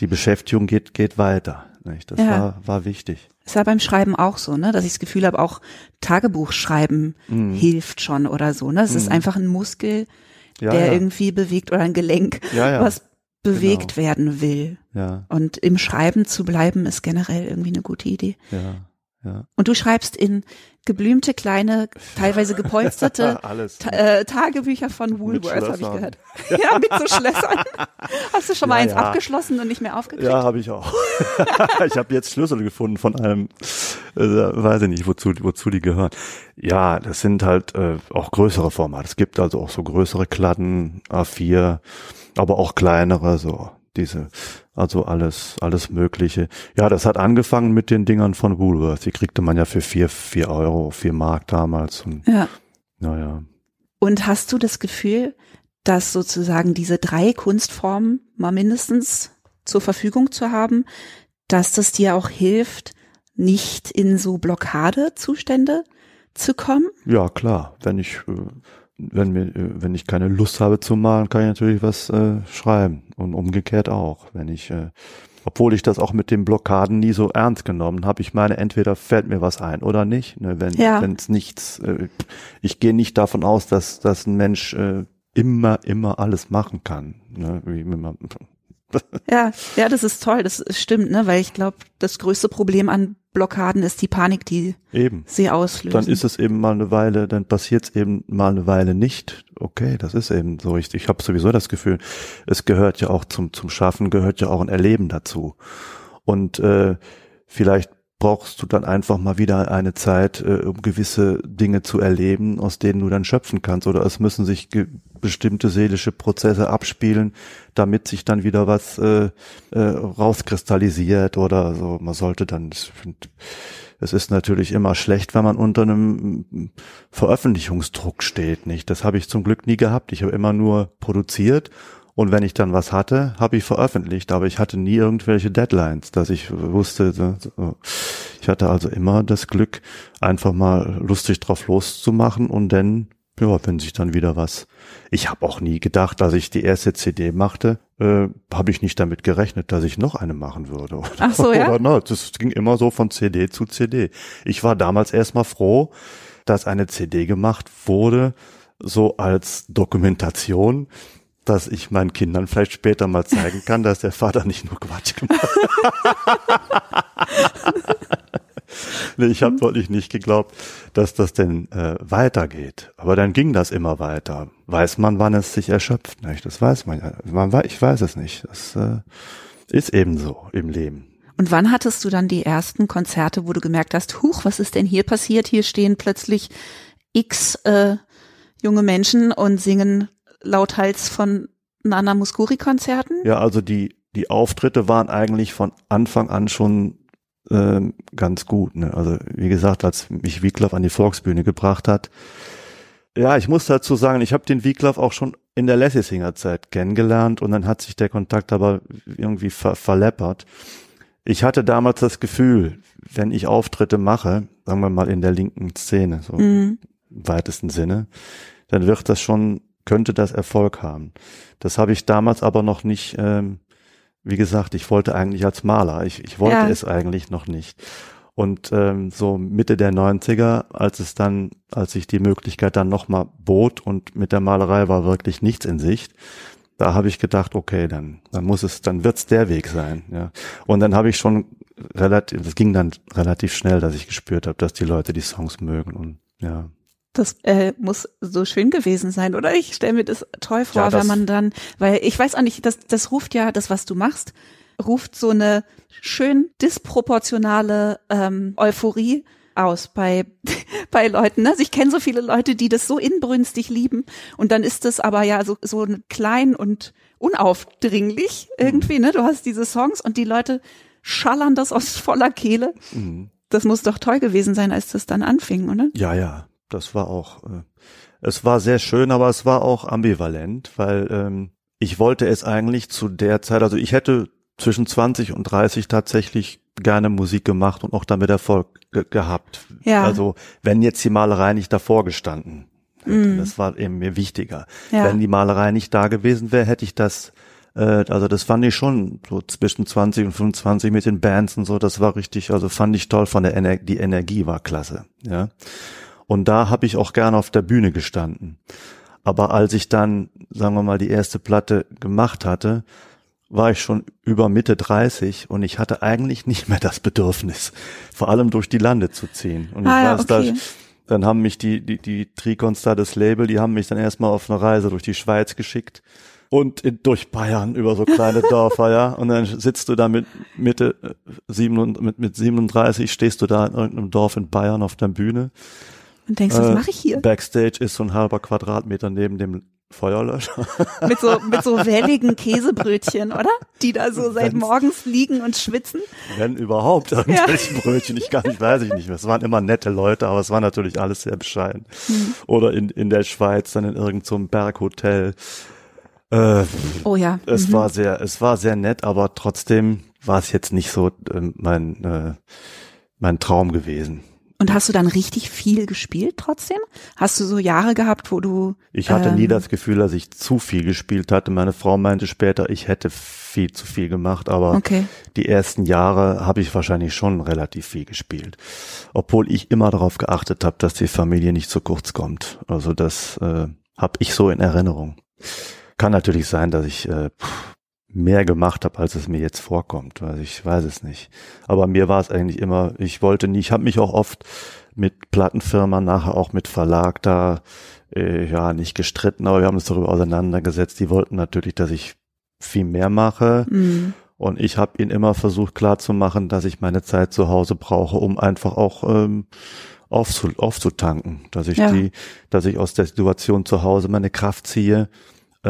die Beschäftigung geht geht weiter. Nicht? Das ja. war war wichtig. Ist ja beim Schreiben auch so, ne, dass ich das Gefühl habe, auch Tagebuchschreiben mhm. hilft schon oder so. Ne, es mhm. ist einfach ein Muskel, ja, der ja. irgendwie bewegt oder ein Gelenk, ja, was bewegt genau. werden will. Ja. Und im Schreiben zu bleiben ist generell irgendwie eine gute Idee. Ja. Ja. Und du schreibst in geblümte, kleine, teilweise gepolsterte. Ta äh, Tagebücher von Woolworth, habe ich gehört. ja, mit so Schlössern. Hast du schon mal Ja, eins ja. abgeschlossen und nicht mehr aufgekriegt? Ja, habe ich auch. ich habe jetzt Schlüssel gefunden von einem, äh, weiß ich nicht, wozu, wozu die gehören. Ja, das sind halt äh, auch größere Formate. Es gibt also auch so größere Kladden, A4, aber auch kleinere, so diese, also alles, alles Mögliche. Ja, das hat angefangen mit den Dingern von Woolworth. Die kriegte man ja für vier, vier Euro, vier Mark damals. Und, Ja. naja. Und hast du das Gefühl, dass sozusagen diese drei Kunstformen mal mindestens zur Verfügung zu haben, dass das dir auch hilft, nicht in so Blockadezustände zu kommen? Ja, klar. Wenn ich, äh, wenn mir, äh, wenn ich keine Lust habe zu malen, kann ich natürlich was äh, schreiben. Und umgekehrt auch. Wenn ich, äh, obwohl ich das auch mit den Blockaden nie so ernst genommen habe, ich meine, entweder fällt mir was ein oder nicht. Ne? Wenn Ja. es nichts, äh, ich gehe nicht davon aus, dass, dass ein Mensch äh, immer, immer alles machen kann. Ne? Wie immer, Ja, ja, das ist toll, das stimmt, ne, weil ich glaube, das größte Problem an Blockaden ist die Panik, die eben. sie auslösen. Dann ist es eben mal eine Weile, dann passiert es eben mal eine Weile nicht. Okay, das ist eben so. Ich, ich habe sowieso das Gefühl, es gehört ja auch zum, zum Schaffen, gehört ja auch ein Erleben dazu. Und äh, vielleicht brauchst du dann einfach mal wieder eine Zeit, äh, um gewisse Dinge zu erleben, aus denen du dann schöpfen kannst. Oder es müssen sich bestimmte seelische Prozesse abspielen, damit sich dann wieder was äh, äh, rauskristallisiert oder so. Man sollte dann, find, es ist natürlich immer schlecht, wenn man unter einem mm, Veröffentlichungsdruck steht, nicht? Das habe ich zum Glück nie gehabt. Ich habe immer nur produziert und wenn ich dann was hatte, habe ich veröffentlicht, aber ich hatte nie irgendwelche Deadlines, dass ich wusste, ich hatte also immer das Glück, einfach mal lustig drauf loszumachen und dann, ja, wenn sich dann wieder was. Ich habe auch nie gedacht, dass ich die erste CD machte, äh, habe ich nicht damit gerechnet, dass ich noch eine machen würde. Oder, Ach so, ja? Oder, na, das ging immer so von CD zu CD. Ich war damals erstmal froh, dass eine CD gemacht wurde, so als Dokumentation, dass ich meinen Kindern vielleicht später mal zeigen kann, dass der Vater nicht nur Quatsch gemacht hat. nee, ich habe wirklich nicht geglaubt, dass das denn äh, weitergeht. Aber dann ging das immer weiter. Weiß man, wann es sich erschöpft? Nicht? Das weiß man ja. Man, ich weiß es nicht. Das äh, ist eben so im Leben. Und wann hattest du dann die ersten Konzerte, wo du gemerkt hast, huch, was ist denn hier passiert? Hier stehen plötzlich x äh, junge Menschen und singen lauthals von Nana Muscuri Konzerten? Ja, also die, die Auftritte waren eigentlich von Anfang an schon ähm, ganz gut. Ne? Also wie gesagt, als mich Wiglaf an die Volksbühne gebracht hat, ja, ich muss dazu sagen, ich habe den Wiglaf auch schon in der Lessisinger Zeit kennengelernt und dann hat sich der Kontakt aber irgendwie ver verleppert. Ich hatte damals das Gefühl, wenn ich Auftritte mache, sagen wir mal in der linken Szene, so Mhm. im weitesten Sinne, dann wird das schon, könnte das Erfolg haben. Das habe ich damals aber noch nicht, ähm, wie gesagt, ich wollte eigentlich als Maler, ich, ich wollte Ja. es eigentlich noch nicht. Und ähm, so Mitte der 90er, als es dann, als sich die Möglichkeit dann nochmal bot und mit der Malerei war wirklich nichts in Sicht, da habe ich gedacht, okay, dann, dann muss es, dann wird's der Weg sein. Ja. Und dann habe ich schon relativ, das ging dann relativ schnell, dass ich gespürt habe, dass die Leute die Songs mögen und ja. Das äh, muss so schön gewesen sein, oder? Ich stelle mir das toll vor, Ja, das- wenn man dann, weil ich weiß auch nicht, das, das ruft ja, das, was du machst, ruft so eine schön disproportionale ähm, Euphorie aus bei, bei Leuten. Ne? Also ich kenne so viele Leute, die das so inbrünstig lieben und dann ist es aber ja so, so klein und unaufdringlich irgendwie. Ne? Du hast diese Songs und die Leute schallern das aus voller Kehle. Mhm. Das muss doch toll gewesen sein, als das dann anfing, oder? Ja, ja, das war auch, äh, es war sehr schön, aber es war auch ambivalent, weil ähm, ich wollte es eigentlich zu der Zeit, also ich hätte zwischen 20 und 30 tatsächlich gerne Musik gemacht und auch damit Erfolg ge gehabt. Ja. Also wenn jetzt die Malerei nicht davor gestanden hätte, Mm. das war eben mir wichtiger. Ja. Wenn die Malerei nicht da gewesen wäre, hätte ich das äh, also das fand ich schon so zwischen 20 und 25 mit den Bands und so, das war richtig, also fand ich toll von der Ener die Energie war klasse, ja. Und da habe ich auch gerne auf der Bühne gestanden. Aber als ich dann, sagen wir mal, die erste Platte gemacht hatte, war ich schon über Mitte 30 und ich hatte eigentlich nicht mehr das Bedürfnis, vor allem durch die Lande zu ziehen. Und Ah, ich ja, weiß, okay. da, dann haben mich die, die, die Tricons da, das Label, die haben mich dann erstmal auf eine Reise durch die Schweiz geschickt und in, durch Bayern über so kleine Dörfer, ja. Und dann sitzt du da mit Mitte äh, sieben, mit, mit 37, stehst du da in irgendeinem Dorf in Bayern auf der Bühne. Und denkst, was Äh, mache ich hier? Backstage ist so ein halber Quadratmeter neben dem Feuerlöscher. Mit so, mit so welligen Käsebrötchen, oder? Die da so seit Wenn's- morgens liegen und schwitzen. Wenn überhaupt irgendwelche Brötchen. Ich kann nicht, weiß ich nicht mehr. Es waren immer nette Leute, aber es war natürlich alles sehr bescheiden. Hm. Oder in, in der Schweiz, dann in irgendeinem so Berghotel. Äh, Oh ja. es mhm. war sehr, es war sehr nett, aber trotzdem war es jetzt nicht so ähm, mein, äh, mein Traum gewesen. Und hast du dann richtig viel gespielt trotzdem? Hast du so Jahre gehabt, wo du Ich hatte nie ähm, das Gefühl, dass ich zu viel gespielt hatte. Meine Frau meinte später, ich hätte viel zu viel gemacht, aber Okay. die ersten Jahre habe ich wahrscheinlich schon relativ viel gespielt. Obwohl ich immer darauf geachtet habe, dass die Familie nicht zu kurz kommt. Also das äh, habe ich so in Erinnerung. Kann natürlich sein, dass ich äh, mehr gemacht habe, als es mir jetzt vorkommt. Also ich weiß es nicht. Aber mir war es eigentlich immer, ich wollte nie, ich habe mich auch oft mit Plattenfirma, nachher auch mit Verlag da, äh, ja, nicht gestritten, aber wir haben uns darüber auseinandergesetzt. Die wollten natürlich, dass ich viel mehr mache. Mhm. Und ich habe ihnen immer versucht klarzumachen, dass ich meine Zeit zu Hause brauche, um einfach auch ähm, aufzu aufzutanken, dass ich Ja. die, dass ich aus der Situation zu Hause meine Kraft ziehe,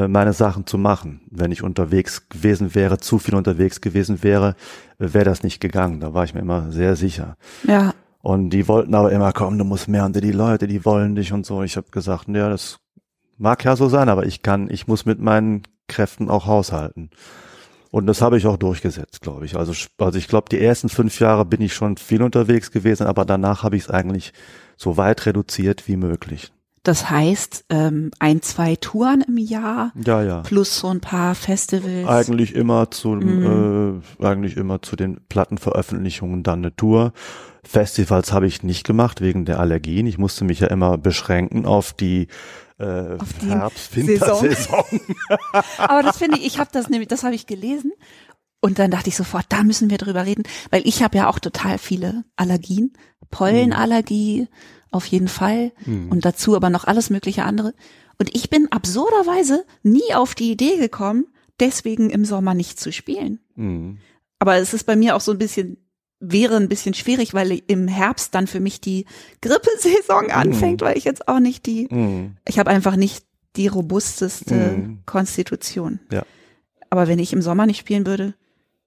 meine Sachen zu machen. Wenn ich unterwegs gewesen wäre, zu viel unterwegs gewesen wäre, äh, wäre das nicht gegangen. Da war ich mir immer sehr sicher. Ja. Und die wollten aber immer, komm, du musst mehr unter die Leute, die wollen dich und so. Ich habe gesagt, ja, das mag ja so sein, aber ich kann, ich muss mit meinen Kräften auch haushalten. Und das habe ich auch durchgesetzt, glaube ich. Also, also ich glaube, die ersten fünf Jahre bin ich schon viel unterwegs gewesen, aber danach habe ich es eigentlich so weit reduziert wie möglich. Das heißt, ähm, ein, zwei Touren im Jahr Ja, ja. plus so ein paar Festivals. Eigentlich immer zu, Mhm. äh, eigentlich immer zu den Plattenveröffentlichungen dann eine Tour. Festivals habe ich nicht gemacht wegen der Allergien. Ich musste mich ja immer beschränken auf die, äh, Auf die Herbst-Wintersaison. Aber das finde ich, ich habe das nämlich, das habe ich gelesen und dann dachte ich sofort, da müssen wir drüber reden, weil ich habe ja auch total viele Allergien, Pollenallergie auf jeden Fall und dazu aber noch alles mögliche andere. Und ich bin absurderweise nie auf die Idee gekommen, deswegen im Sommer nicht zu spielen. Mhm. Aber es ist bei mir auch so ein bisschen, wäre ein bisschen schwierig, weil im Herbst dann für mich die Grippesaison anfängt, weil ich jetzt auch nicht die, Mhm. ich habe einfach nicht die robusteste Mhm. Konstitution. Ja. Aber wenn ich im Sommer nicht spielen würde,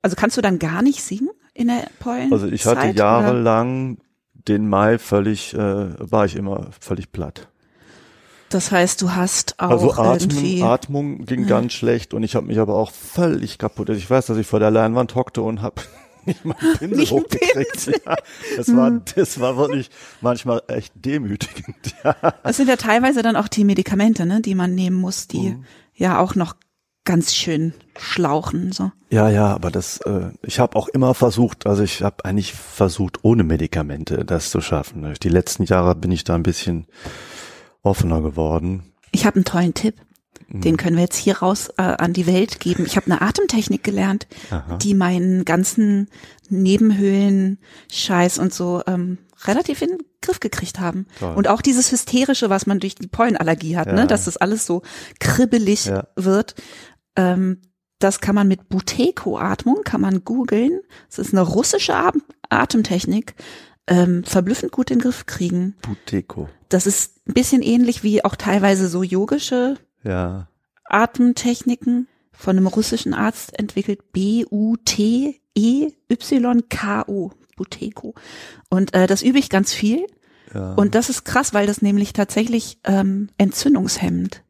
also kannst du dann gar nicht singen in der Pollen? Also ich hatte Zeit, jahrelang den Mai völlig, äh, war ich immer völlig platt. Das heißt, du hast auch Also irgendwie. Atmung, Atmung ging ganz schlecht und ich habe mich aber auch völlig kaputt. Also Ich weiß, dass ich vor der Leinwand hockte und habe nicht mal einen Pinsel Nicht hochgekriegt. Ja, das war, das war wirklich manchmal echt demütigend. Ja. Das sind ja teilweise dann auch die Medikamente, ne, die man nehmen muss, die Mhm. ja auch noch ganz schön schlauchen. So. Ja, ja, aber das, äh, ich habe auch immer versucht, also ich habe eigentlich versucht, ohne Medikamente das zu schaffen. Die letzten Jahre bin ich da ein bisschen offener geworden. Ich habe einen tollen Tipp. Mhm. Den können wir jetzt hier raus äh, an die Welt geben. Ich habe eine Atemtechnik gelernt, die meinen ganzen Nebenhöhlen, Scheiß und so ähm, relativ in den Griff gekriegt haben. Toll. Und auch dieses Hysterische, was man durch die Pollenallergie hat, Ja. ne, dass das alles so kribbelig Ja. wird. Ähm, das kann man mit Buteco-Atmung, kann man googeln. Das ist eine russische Atem Atemtechnik. Ähm, verblüffend gut in den Griff kriegen. Buteco. Das ist ein bisschen ähnlich wie auch teilweise so yogische Ja. Atemtechniken von einem russischen Arzt entwickelt. B-U-T-E-Y-K-O. Buteco. Und äh, das übe ich ganz viel. ja. Und das ist krass, weil das nämlich tatsächlich ähm, entzündungshemmend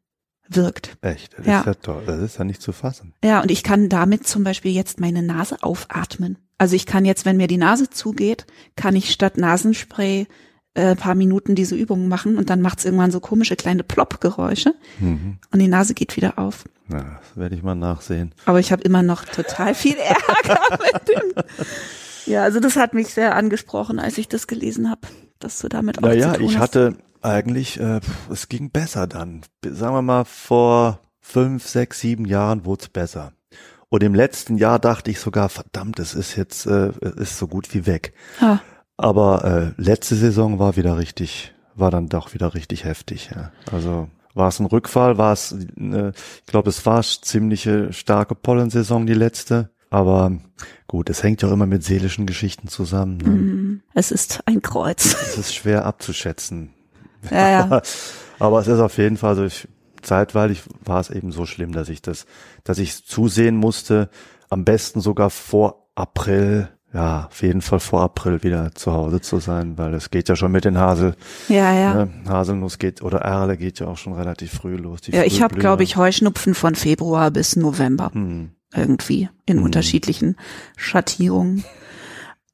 wirkt. Echt, das Ja. ist ja toll. Das ist ja nicht zu fassen. Ja, und ich kann damit zum Beispiel jetzt meine Nase aufatmen. Also ich kann jetzt, wenn mir die Nase zugeht, kann ich statt Nasenspray äh, paar Minuten diese Übungen machen und dann macht's irgendwann so komische kleine Plopp-Geräusche Mhm. und die Nase geht wieder auf. Na, das werde ich mal nachsehen. Aber ich habe immer noch total viel Ärger mit dem. Ja, also das hat mich sehr angesprochen, als ich das gelesen habe, dass du damit auch Naja, zu tun ich hast. hatte eigentlich, äh, es ging besser dann. Sagen wir mal, vor fünf, sechs, sieben Jahren wurde es besser. Und im letzten Jahr dachte ich sogar, verdammt, es ist jetzt, äh, ist so gut wie weg. Ha. Aber äh, letzte Saison war wieder richtig, war dann doch wieder richtig heftig. Ja. Also war es ein Rückfall, war es, äh, ich glaube, es war ziemliche starke Pollensaison die letzte. Aber gut, es hängt ja auch immer mit seelischen Geschichten zusammen. Ne? Mhm. Es ist ein Kreuz. Es ist schwer abzuschätzen. Ja, ja. Aber es ist auf jeden Fall so, ich, zeitweilig war es eben so schlimm, dass ich das, dass ich zusehen musste, am besten sogar vor April, ja, auf jeden Fall vor April wieder zu Hause zu sein, weil es geht ja schon mit den Hasel, Ja, ja. ne? Haselnuss geht oder Erle geht ja auch schon relativ früh los. Ja, ich habe, glaube ich, Heuschnupfen von Februar bis November Hm. irgendwie in Mhm. unterschiedlichen Schattierungen.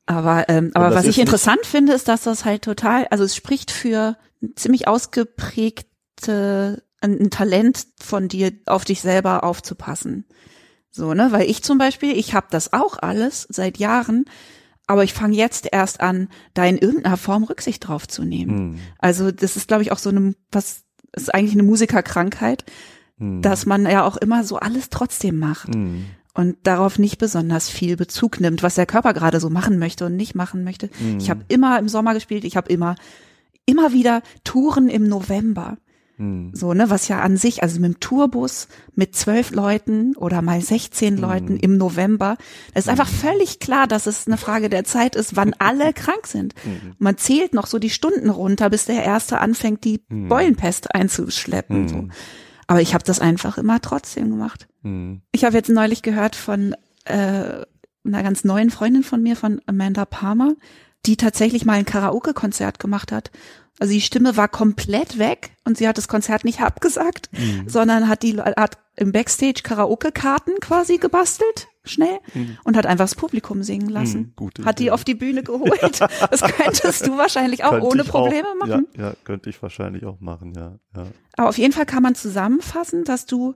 Aber, ähm, aber was ich interessant finde, ist, dass das halt total, also es spricht für ziemlich ausgeprägte ein, Talent von dir, auf dich selber aufzupassen. So, ne? Weil ich zum Beispiel, ich habe das auch alles seit Jahren, aber ich fange jetzt erst an, da in irgendeiner Form Rücksicht drauf zu nehmen. Hm. Also das ist, glaube ich, auch so eine, was ist eigentlich eine Musikerkrankheit, Hm. dass man ja auch immer so alles trotzdem macht Hm. und darauf nicht besonders viel Bezug nimmt, was der Körper gerade so machen möchte und nicht machen möchte. Hm. Ich habe immer im Sommer gespielt, ich habe immer immer wieder Touren im November. Hm. So, ne, was ja an sich, also mit dem Tourbus mit zwölf Leuten oder mal 16 Leuten im November, das ist einfach völlig klar, dass es eine Frage der Zeit ist, wann alle krank sind. Man zählt noch so die Stunden runter, bis der Erste anfängt, die Beulenpest einzuschleppen. So. Aber ich habe das einfach immer trotzdem gemacht. Hm. Ich habe jetzt neulich gehört von äh, einer ganz neuen Freundin von mir, von Amanda Palmer, die tatsächlich mal ein Karaoke-Konzert gemacht hat. Also die Stimme war komplett weg und sie hat das Konzert nicht abgesagt, sondern hat die hat im Backstage Karaoke-Karten quasi gebastelt, schnell, und hat einfach das Publikum singen lassen. Mhm, gute hat die auf die Bühne geholt. Das könntest du wahrscheinlich auch Könnte ohne Probleme auch, machen. Ja, ja, könnte ich wahrscheinlich auch machen, ja. ja. Aber auf jeden Fall kann man zusammenfassen, dass du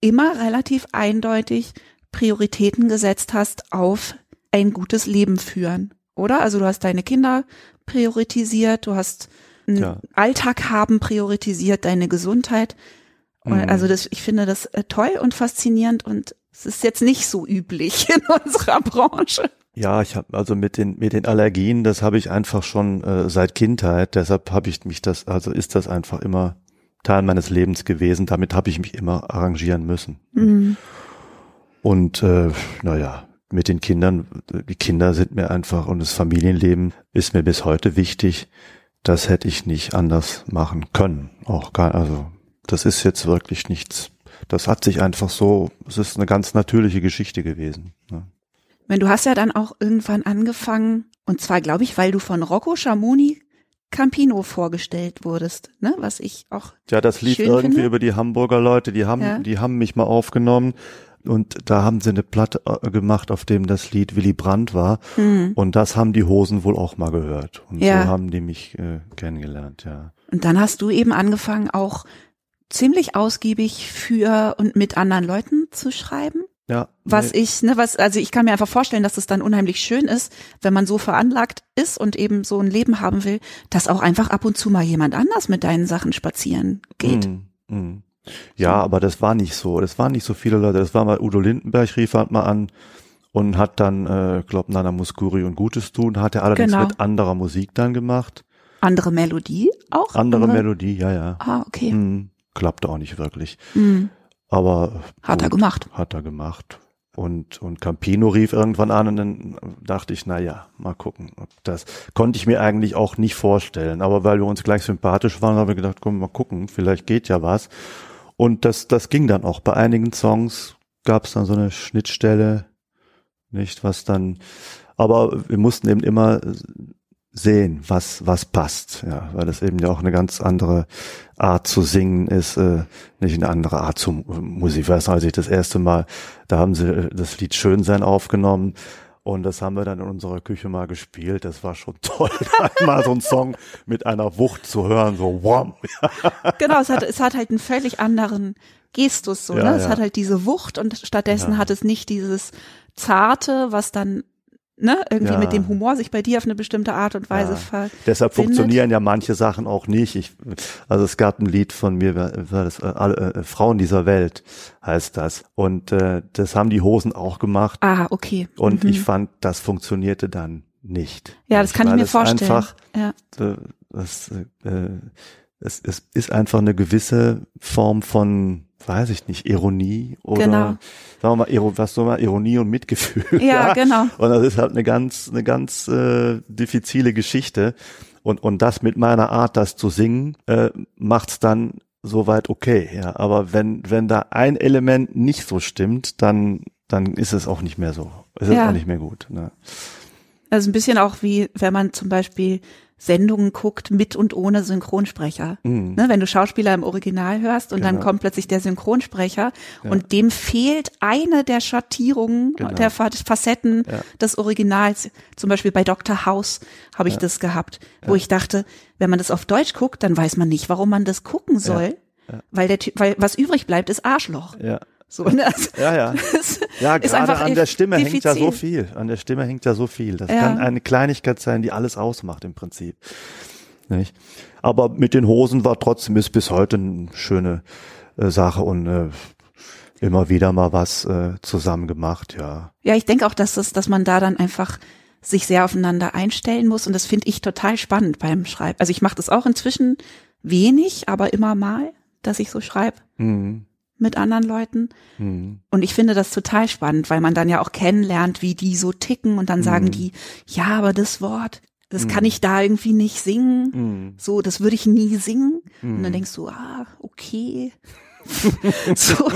immer relativ eindeutig Prioritäten gesetzt hast auf ein gutes Leben führen, oder? Also du hast deine Kinder priorisiert, du hast einen Ja. Alltag haben priorisiert, deine Gesundheit. Und Mhm. Also das, ich finde das äh, toll und faszinierend und es ist jetzt nicht so üblich in unserer Branche. Ja, ich habe also mit den mit den Allergien, das habe ich einfach schon äh, seit Kindheit. Deshalb habe ich mich das, also ist das einfach immer Teil meines Lebens gewesen. Damit habe ich mich immer arrangieren müssen. Mhm. Und äh, naja, mit den Kindern, die Kinder sind mir einfach und das Familienleben ist mir bis heute wichtig. Das hätte ich nicht anders machen können. Auch gar, also das ist jetzt wirklich nichts. Das hat sich einfach so, es ist eine ganz natürliche Geschichte gewesen. Ne? Wenn du hast ja dann auch irgendwann angefangen, und zwar glaube ich, weil du von Rocco Schamoni Campino vorgestellt wurdest, ne? Was ich auch Ja, das lief schön irgendwie finde. über die Hamburger Leute, die haben, Ja. die haben mich mal aufgenommen und da haben sie eine Platte äh, gemacht, auf dem das Lied Willy Brandt war und das haben die Hosen wohl auch mal gehört und Ja. so haben die mich äh, kennengelernt, ja. Und dann hast du eben angefangen, auch ziemlich ausgiebig für und mit anderen Leuten zu schreiben. Ja, Was nee, ich, ne, was, also ich kann mir einfach vorstellen, dass es dann unheimlich schön ist, wenn man so veranlagt ist und eben so ein Leben haben will, dass auch einfach ab und zu mal jemand anders mit deinen Sachen spazieren geht. mm, mm. Ja, aber das war nicht so. Das waren nicht so viele Leute. Das war mal Udo Lindenberg, rief halt mal an und hat dann, äh, glaub, Nana Muskuri und Gutes tun, hat er allerdings Genau. mit anderer Musik dann gemacht. Andere Melodie auch? Andere Oder? Melodie, ja, ja. Ah, okay. Hm, klappte auch nicht wirklich. Hm. Aber Hat er gut, gemacht. Hat er gemacht. Und, und Campino rief irgendwann an und dann dachte ich, na ja, mal gucken. Das konnte ich mir eigentlich auch nicht vorstellen. Aber weil wir uns gleich sympathisch waren, haben wir gedacht, komm, mal gucken, vielleicht geht ja was. Und das, das ging dann auch. Bei einigen Songs gab es dann so eine Schnittstelle, nicht, was dann, aber wir mussten eben immer sehen, was, was passt, ja, weil das eben ja auch eine ganz andere Art zu singen ist, äh, nicht eine andere Art zu Musik. Ich weiß noch, als ich das erste Mal, da haben sie äh, das Lied Schönsein aufgenommen und das haben wir dann in unserer Küche mal gespielt. Das war schon toll, einmal so einen Song mit einer Wucht zu hören, so wham. Genau, es hat, es hat halt einen völlig anderen Gestus, so, Ja, ne? Es ja. hat halt diese Wucht und stattdessen Ja. hat es nicht dieses Zarte, was dann ne, irgendwie Ja. mit dem Humor sich bei dir auf eine bestimmte Art und Weise Ja. ver Deshalb funktionieren ja manche Sachen auch nicht. Ich, also es gab ein Lied von mir, war das, äh, äh, Frauen dieser Welt heißt das. Und äh, das haben die Hosen auch gemacht. Ah, okay. Und Mhm. ich fand, das funktionierte dann nicht. Ja, das kann ich mir vorstellen. Einfach, ja. äh, das, äh, es, es ist einfach eine gewisse Form von, weiß ich nicht, Ironie oder Genau. sagen wir mal, was soll man, Ironie und Mitgefühl. Ja, genau. Und das ist halt eine ganz, eine ganz äh, diffizile Geschichte. Und, und das mit meiner Art, das zu singen, äh, macht's dann soweit okay. Ja, aber wenn, wenn da ein Element nicht so stimmt, dann, dann ist es auch nicht mehr so. Es ist Ja. auch nicht mehr gut. Ne? Also ein bisschen auch wie, wenn man zum Beispiel Sendungen guckt mit und ohne Synchronsprecher. Mhm. Ne, wenn du Schauspieler im Original hörst und dann Genau. kommt plötzlich der Synchronsprecher und dem fehlt eine der Schattierungen, Genau. der Fa- Facetten Ja. des Originals. Zum Beispiel bei Dr. House habe ich das gehabt, wo ich dachte, wenn man das auf Deutsch guckt, dann weiß man nicht, warum man das gucken soll. Weil der weil was übrig bleibt, ist Arschloch. Ja. So, ne? Also, Ja, ja. Ja, gerade an der Stimme hängt ja so diffizil. viel. An der Stimme hängt ja so viel. Das Ja. kann eine Kleinigkeit sein, die alles ausmacht im Prinzip. Nicht? Aber mit den Hosen war trotzdem ist bis heute eine schöne äh, Sache und äh, immer wieder mal was äh, zusammen gemacht, ja. Ja, ich denke auch, dass das, dass man da dann einfach sich sehr aufeinander einstellen muss und das finde ich total spannend beim Schreiben. Also ich mache das auch inzwischen wenig, aber immer mal, dass ich so schreibe Mhm. Mit anderen Leuten. Mhm. Und ich finde das total spannend, weil man dann ja auch kennenlernt, wie die so ticken und dann sagen die, ja, aber das Wort, das kann ich da irgendwie nicht singen. Mhm. So, das würde ich nie singen. Und dann denkst du, ah, okay. so,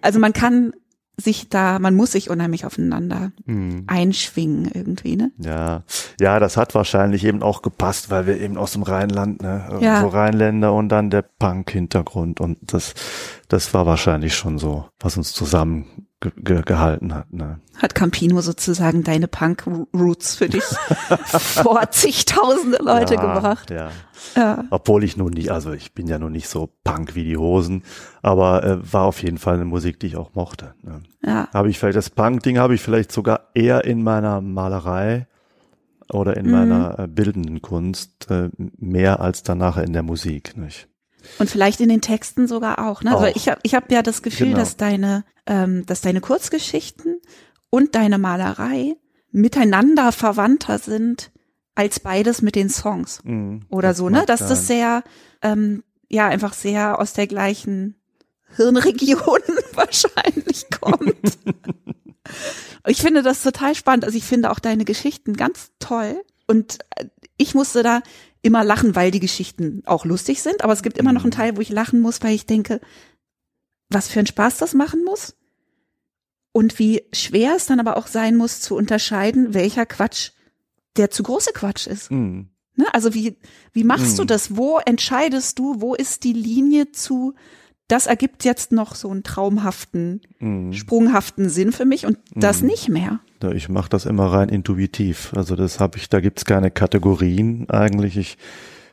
also man kann sich da, man muss sich unheimlich aufeinander Mhm. einschwingen irgendwie, ne? Ja, ja, das hat wahrscheinlich eben auch gepasst, weil wir eben aus dem Rheinland, ne, Ja. so Rheinländer und dann der Punk-Hintergrund und das, das war wahrscheinlich schon so, was uns zusammen ge ge gehalten hat, ne. Hat Campino sozusagen deine Punk-Roots für dich vor zigtausende Leute ja, gebracht. Ja. Ja. Obwohl ich nun nicht, also ich bin ja nun nicht so Punk wie die Hosen, aber äh, war auf jeden Fall eine Musik, die ich auch mochte. Ne. Ja. Habe ich vielleicht das Punk-Ding habe ich vielleicht sogar eher in meiner Malerei oder in Mhm. meiner äh, bildenden Kunst äh, mehr als dann nachher in der Musik, nicht? Und vielleicht in den Texten sogar auch. Ne? Also Auch. ich habe ich hab ja das Gefühl, Genau. dass deine, ähm, dass deine Kurzgeschichten und deine Malerei miteinander verwandter sind als beides mit den Songs Mhm, oder so, ne? Dass das sehr, ähm, ja, einfach sehr aus der gleichen Hirnregion wahrscheinlich kommt. ich finde das total spannend. Also ich finde auch deine Geschichten ganz toll. Und äh, ich musste da immer lachen, weil die Geschichten auch lustig sind. Aber es gibt immer noch einen Teil, wo ich lachen muss, weil ich denke, was für ein Spaß das machen muss. Und wie schwer es dann aber auch sein muss, zu unterscheiden, welcher Quatsch der zu große Quatsch ist. Mhm. Ne? Also wie, wie machst du Mhm. das? Wo entscheidest du? Wo ist die Linie zu, das ergibt jetzt noch so einen traumhaften, Mhm. sprunghaften Sinn für mich und das Mhm. nicht mehr? Ja, ich mache das immer rein intuitiv. Also das habe ich, da gibt's keine Kategorien eigentlich. Ich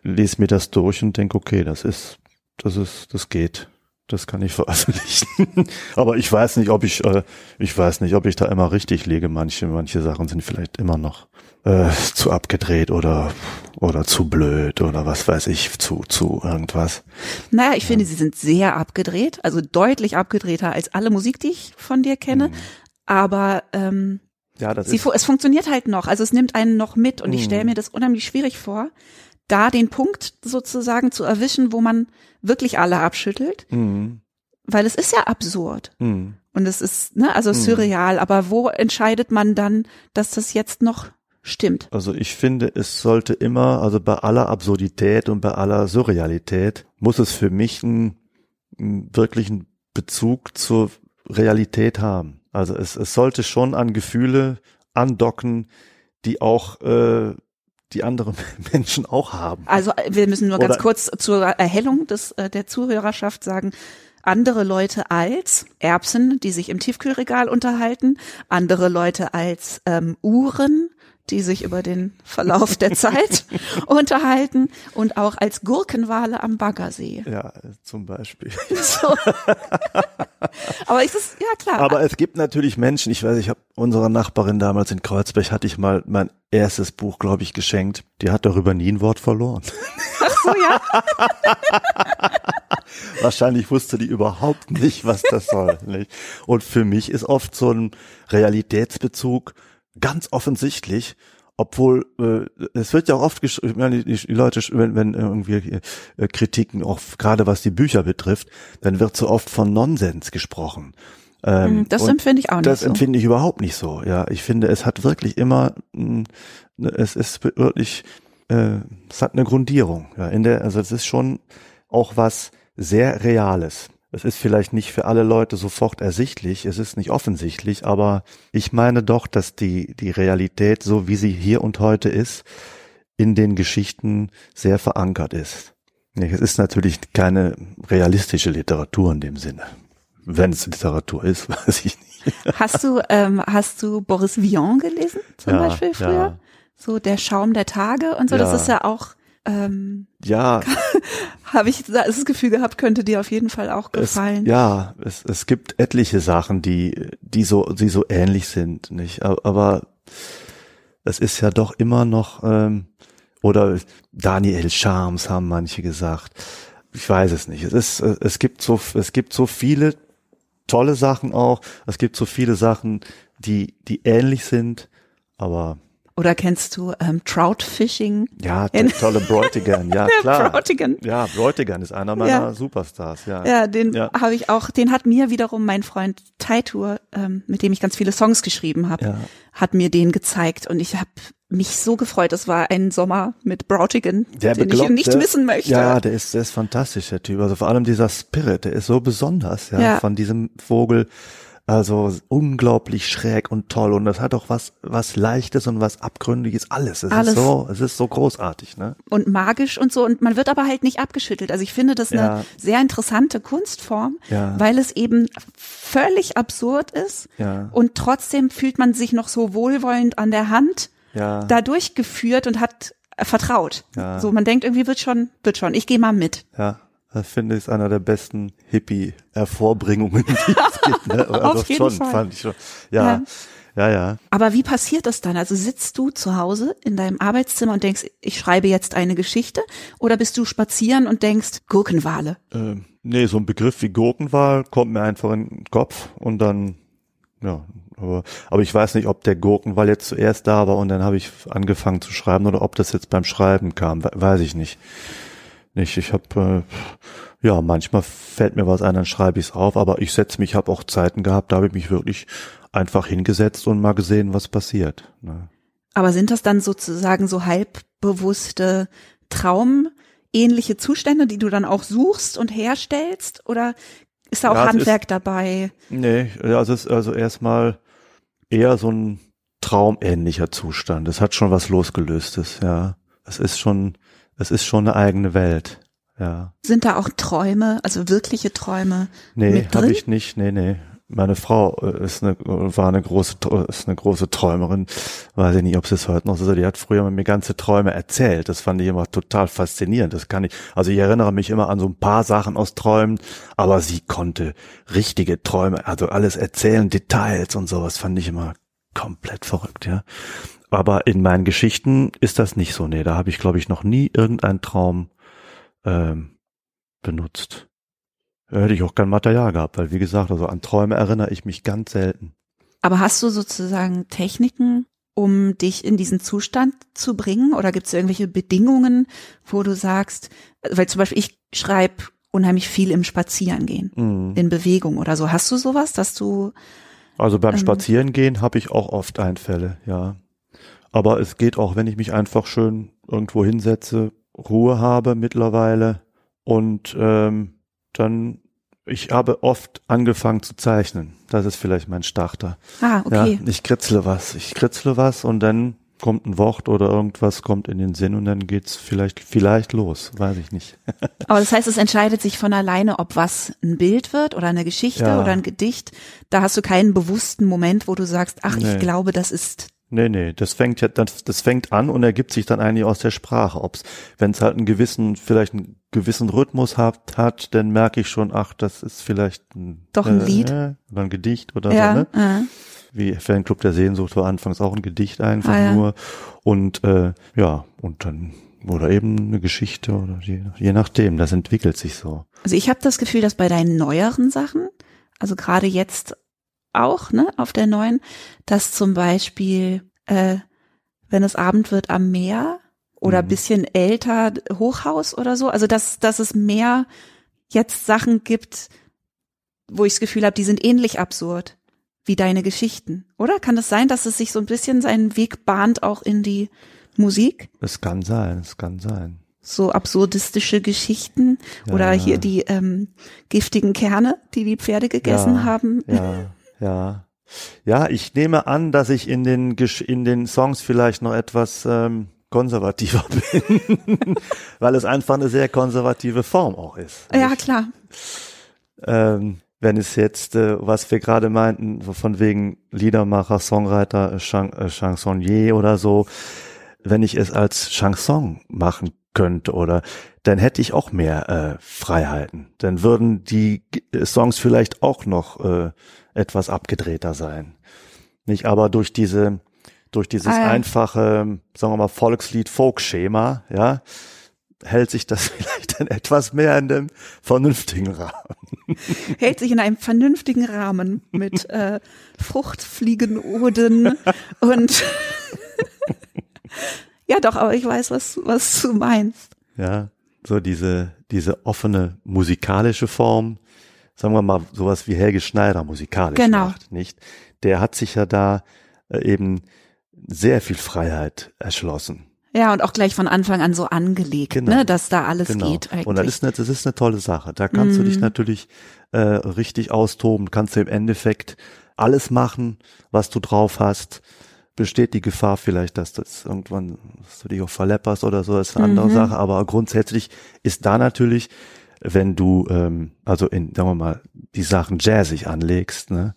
lese mir das durch und denke, okay, das ist, das ist, das geht. Das kann ich veröffentlichen. Aber ich weiß nicht, ob ich, äh, ich weiß nicht, ob ich da immer richtig liege. Manche, manche Sachen sind vielleicht immer noch äh, zu abgedreht oder oder zu blöd oder was weiß ich, zu zu irgendwas. Naja, ich finde, sie sind sehr abgedreht, also deutlich abgedrehter als alle Musik, die ich von dir kenne. Aber ähm, Ja, das sie, ist es funktioniert halt noch. Also es nimmt einen noch mit und ich Mhm. stelle mir das unheimlich schwierig vor, da den Punkt sozusagen zu erwischen, wo man wirklich alle abschüttelt, Mhm. weil es ist ja absurd. Mhm. Und es ist, ne, also Mhm. surreal, aber wo entscheidet man dann, dass das jetzt noch stimmt? Also ich finde, es sollte immer, also bei aller Absurdität und bei aller Surrealität, muss es für mich einen, einen wirklichen Bezug zur Realität haben. Also es, es sollte schon an Gefühle andocken, die auch äh, die andere Menschen auch haben. Also äh, wir müssen nur ganz Oder- kurz zur Erhellung des, äh, der Zuhörerschaft sagen, andere Leute als Erbsen, die sich im Tiefkühlregal unterhalten, andere Leute als ähm, Uhren, die sich über den Verlauf der Zeit unterhalten und auch als Gurkenwale am Baggersee. Ja, zum Beispiel. So. Aber ist es, ja klar. Aber es gibt natürlich Menschen, ich weiß, ich habe unserer Nachbarin damals in Kreuzberg, hatte ich mal mein erstes Buch, glaube ich, geschenkt. Die hat darüber nie ein Wort verloren. Ach so, ja. Wahrscheinlich wusste die überhaupt nicht, was das soll. Nicht? Und für mich ist oft so ein Realitätsbezug ganz offensichtlich, obwohl äh, es wird ja auch oft gesch- ich meine, die, die Leute, wenn, wenn irgendwie äh, Kritiken, auch gerade was die Bücher betrifft, dann wird so oft von Nonsens gesprochen. Ähm, Das und empfinde ich auch nicht das so. empfinde ich überhaupt nicht so. Ja, ich finde, es hat wirklich immer, mh, es ist wirklich, äh, es hat eine Grundierung. Ja, in der, also es ist schon auch was sehr Reales. Es ist vielleicht nicht für alle Leute sofort ersichtlich, es ist nicht offensichtlich, aber ich meine doch, dass die, die Realität, so wie sie hier und heute ist, in den Geschichten sehr verankert ist. Es ist natürlich keine realistische Literatur in dem Sinne. Wenn es Literatur ist, weiß ich nicht. Hast du, ähm, hast du Boris Vian gelesen, zum Ja, Beispiel früher? ja. So der Schaum der Tage und so, Ja. das ist ja auch, ähm, Ja, habe ich das Gefühl gehabt, könnte dir auf jeden Fall auch es, gefallen. ja, es, es gibt etliche Sachen, die, die so, die so ähnlich sind, nicht? Aber, aber es ist ja doch immer noch, ähm, oder Daniel Charms haben manche gesagt. Ich weiß es nicht. Es ist, es gibt so, es gibt so viele tolle Sachen auch. Es gibt so viele Sachen, die, die ähnlich sind, aber Oder kennst du ähm, Trout Fishing? ja, tolle Bräutigan, ja klar. Bräutigan. Ja, Bräutigan ist einer meiner Ja. Superstars, ja. Ja, den Ja. habe ich auch, den hat mir wiederum mein Freund Taitur, ähm, mit dem ich ganz viele Songs geschrieben habe, Ja. hat mir den gezeigt und ich habe mich so gefreut. Es war ein Sommer mit Brautigan, den ich nicht missen möchte. Ja, der ist, der ist fantastisch, der Typ. Also vor allem dieser Spirit, der ist so besonders, ja, Ja. von diesem Vogel. Also unglaublich schräg und toll. Und das hat auch was, was Leichtes und was Abgründiges, alles. Es Alles. ist so, es ist so großartig, ne? und magisch und so und man wird aber halt nicht abgeschüttelt. Also ich finde das eine Ja. sehr interessante Kunstform, Ja. weil es eben völlig absurd ist Ja. und trotzdem fühlt man sich noch so wohlwollend an der Hand Ja. da durchgeführt und hat äh, vertraut. Ja. So man denkt irgendwie wird schon, wird schon. Ich gehe mal mit. Ja. Das finde ich ist einer der besten Hippie-Hervorbringungen, die es gibt. Ne? Also Auf jeden schon, Fall. fand ich schon. Ja. Ja, ja. Aber wie passiert das dann? Also sitzt du zu Hause in deinem Arbeitszimmer und denkst, ich schreibe jetzt eine Geschichte? Oder bist du spazieren und denkst, Gurkenwale? Ähm, nee, so ein Begriff wie Gurkenwahl kommt mir einfach in den Kopf und dann, ja, aber, aber ich weiß nicht, ob der Gurkenwahl jetzt zuerst da war und dann habe ich angefangen zu schreiben oder ob das jetzt beim Schreiben kam, we- weiß ich nicht. Nicht, ich habe, äh, ja, manchmal fällt mir was ein, dann schreibe ich es auf, aber ich setze mich, habe auch Zeiten gehabt, da habe ich mich wirklich einfach hingesetzt und mal gesehen, was passiert. Ne? Aber sind das dann sozusagen so halbbewusste Traumähnliche Zustände, die du dann auch suchst und herstellst? Oder ist da auch Ja, Handwerk dabei? Nee, also es ist also erstmal eher so ein traumähnlicher Zustand. Es hat schon was losgelöstes, ja. Es ist schon, es ist schon eine eigene Welt, ja. Sind da auch Träume, also wirkliche Träume? Nee, Mit habe ich nicht, nee, nee. Meine Frau äh, ist eine, war eine große, ist eine große Träumerin. Weiß ich nicht, ob sie es heute noch so ist. Die hat früher mir ganze Träume erzählt. Das fand ich immer total faszinierend. Das kann ich, also ich erinnere mich immer an so ein paar Sachen aus Träumen, aber sie konnte richtige Träume, also alles erzählen, Details und sowas fand ich immer komplett verrückt, ja. Aber in meinen Geschichten ist das nicht so. Nee, da habe ich, glaube ich, noch nie irgendeinen Traum ähm, benutzt. Ja, Hätte ich auch kein Material gehabt, weil wie gesagt, also an Träume erinnere ich mich ganz selten. Aber hast du sozusagen Techniken, um dich in diesen Zustand zu bringen? Oder gibt es irgendwelche Bedingungen, wo du sagst, weil zum Beispiel ich schreibe unheimlich viel im Spazierengehen, Mhm. in Bewegung oder so. Hast du sowas, dass du, Also beim Ähm. Spazierengehen habe ich auch oft Einfälle, ja. Aber es geht auch, wenn ich mich einfach schön irgendwo hinsetze, Ruhe habe mittlerweile und ähm, dann, ich habe oft angefangen zu zeichnen. Das ist vielleicht mein Starter. ah, okay. Ja, ich kritzle was. Ich kritzle was und dann kommt ein Wort oder irgendwas kommt in den Sinn und dann geht's vielleicht, vielleicht los. Weiß ich nicht. Aber das heißt, es entscheidet sich von alleine, ob was ein Bild wird oder eine Geschichte Ja. oder ein Gedicht. Da hast du keinen bewussten Moment, wo du sagst, ach, Nee. ich glaube, das ist Nee, nee, das fängt ja, das, das fängt an und ergibt sich dann eigentlich aus der Sprache. Ob's, wenn es halt einen gewissen, vielleicht einen gewissen Rhythmus hat, hat, dann merke ich schon, ach, das ist vielleicht ein, Doch ein äh, Lied. Äh, oder ein Gedicht oder ja, so, ne? äh. Wie Fanclub der Sehnsucht war anfangs auch ein Gedicht einfach Ah, ja. nur. Und äh, ja, und dann, oder eben eine Geschichte oder je, je nachdem, das entwickelt sich so. Also ich habe das Gefühl, dass bei deinen neueren Sachen, also gerade jetzt auch, ne, auf der neuen, dass zum Beispiel, äh, wenn es Abend wird am Meer oder Mhm. bisschen älter Hochhaus oder so, also dass, dass es mehr jetzt Sachen gibt, wo ich das Gefühl habe, die sind ähnlich absurd wie deine Geschichten, oder? Kann es sein, dass es sich so ein bisschen seinen Weg bahnt auch in die Musik? Es kann sein, es kann sein. so absurdistische Geschichten Ja, oder hier die ähm, giftigen Kerne, die die Pferde gegessen Ja, haben. Ja, ja. Ja, ich nehme an, dass ich in den in den Songs vielleicht noch etwas ähm, konservativer bin, weil es einfach eine sehr konservative Form auch ist. Ja, klar. Ähm, wenn es jetzt, äh, was wir gerade meinten, von wegen Liedermacher, Songwriter, äh, Chan äh, Chansonnier oder so, wenn ich es als Chanson machen könnte oder dann hätte ich auch mehr äh, Freiheiten. Dann würden die Songs vielleicht auch noch äh, etwas abgedrehter sein. Nicht, aber durch diese durch dieses Ah, ja. einfache, sagen wir mal Volkslied-Folk-Schema, ja, hält sich das vielleicht dann etwas mehr in dem vernünftigen Rahmen. Hält sich in einem vernünftigen Rahmen mit äh, Fruchtfliegenoden und ja doch, aber ich weiß, was, was du meinst. Ja, so diese, diese offene musikalische Form, sagen wir mal sowas wie Helge Schneider musikalisch Genau. macht, nicht? Der hat sich ja da äh, eben sehr viel Freiheit erschlossen. Ja, und auch gleich von Anfang an so angelegt, Genau. ne, dass da alles Genau. geht eigentlich. Und das ist, eine, das ist eine tolle Sache. Da kannst du dich Mhm. natürlich äh, richtig austoben, kannst du im Endeffekt alles machen, was du drauf hast. Besteht die Gefahr vielleicht, dass das irgendwann, dass du dich auch verlepperst oder so, ist eine andere Mhm. Sache. Aber grundsätzlich ist da natürlich, wenn du, ähm, also in, sagen wir mal, die Sachen jazzig anlegst, ne,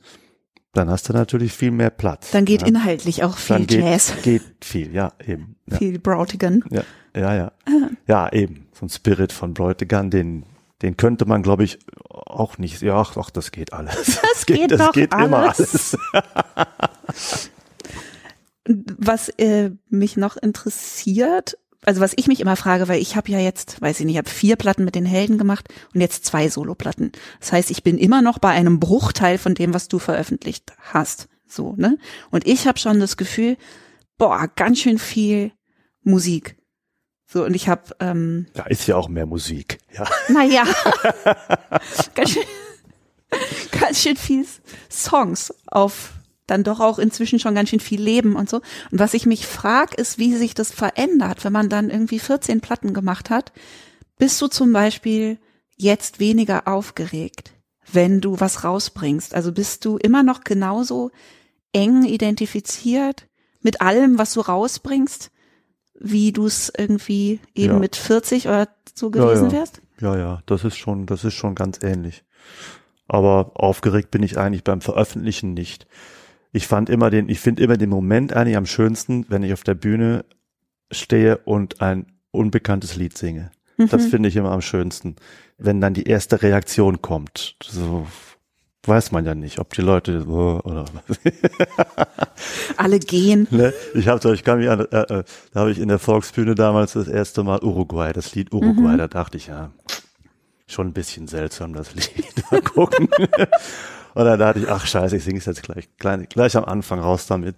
dann hast du natürlich viel mehr Platz. Dann geht ne? inhaltlich auch viel dann geht, Jazz, geht viel, ja, eben. Ja. viel Brautigan. Ja, ja, ja. Ja, eben. So ein Spirit von Bräutigam, den, den könnte man, glaube ich, auch nicht. Ja, ach, ach, das geht alles. Das geht das doch geht immer alles. alles. Was äh, mich noch interessiert, also was ich mich immer frage, weil ich habe ja jetzt, weiß ich nicht, ich habe vier Platten mit den Helden gemacht und jetzt zwei Soloplatten. Das heißt, ich bin immer noch bei einem Bruchteil von dem, was du veröffentlicht hast. So, ne? Und ich habe schon das Gefühl, boah, ganz schön viel Musik. So, und ich habe, ähm, Da ist ja auch mehr Musik. Ja. naja, ganz schön, ganz schön viel Songs auf dann doch auch inzwischen schon ganz schön viel Leben und so. Und was ich mich frag, ist, wie sich das verändert, wenn man dann irgendwie 14 Platten gemacht hat. Bist du zum Beispiel jetzt weniger aufgeregt, wenn du was rausbringst? Also bist du immer noch genauso eng identifiziert mit allem, was du rausbringst, wie du es irgendwie eben Ja. mit 40 oder so gewesen ja. wärst? Ja, ja, das ist schon, das ist schon ganz ähnlich. Aber aufgeregt bin ich eigentlich beim Veröffentlichen nicht. Ich fand immer den, ich finde immer den Moment eigentlich am schönsten, wenn ich auf der Bühne stehe und ein unbekanntes Lied singe. Das Mhm. finde ich immer am schönsten. Wenn dann die erste Reaktion kommt. So weiß man ja nicht, ob die Leute so oder Alle gehen. ne? Ich habe ich kann mich an, äh, äh, da habe ich in der Volksbühne damals das erste Mal Uruguay, das Lied Uruguay, Mhm. da dachte ich ja, schon ein bisschen seltsam das Lied. Mal gucken. Und dann dachte ich, ach scheiße, ich singe es jetzt gleich, gleich, gleich am Anfang raus damit.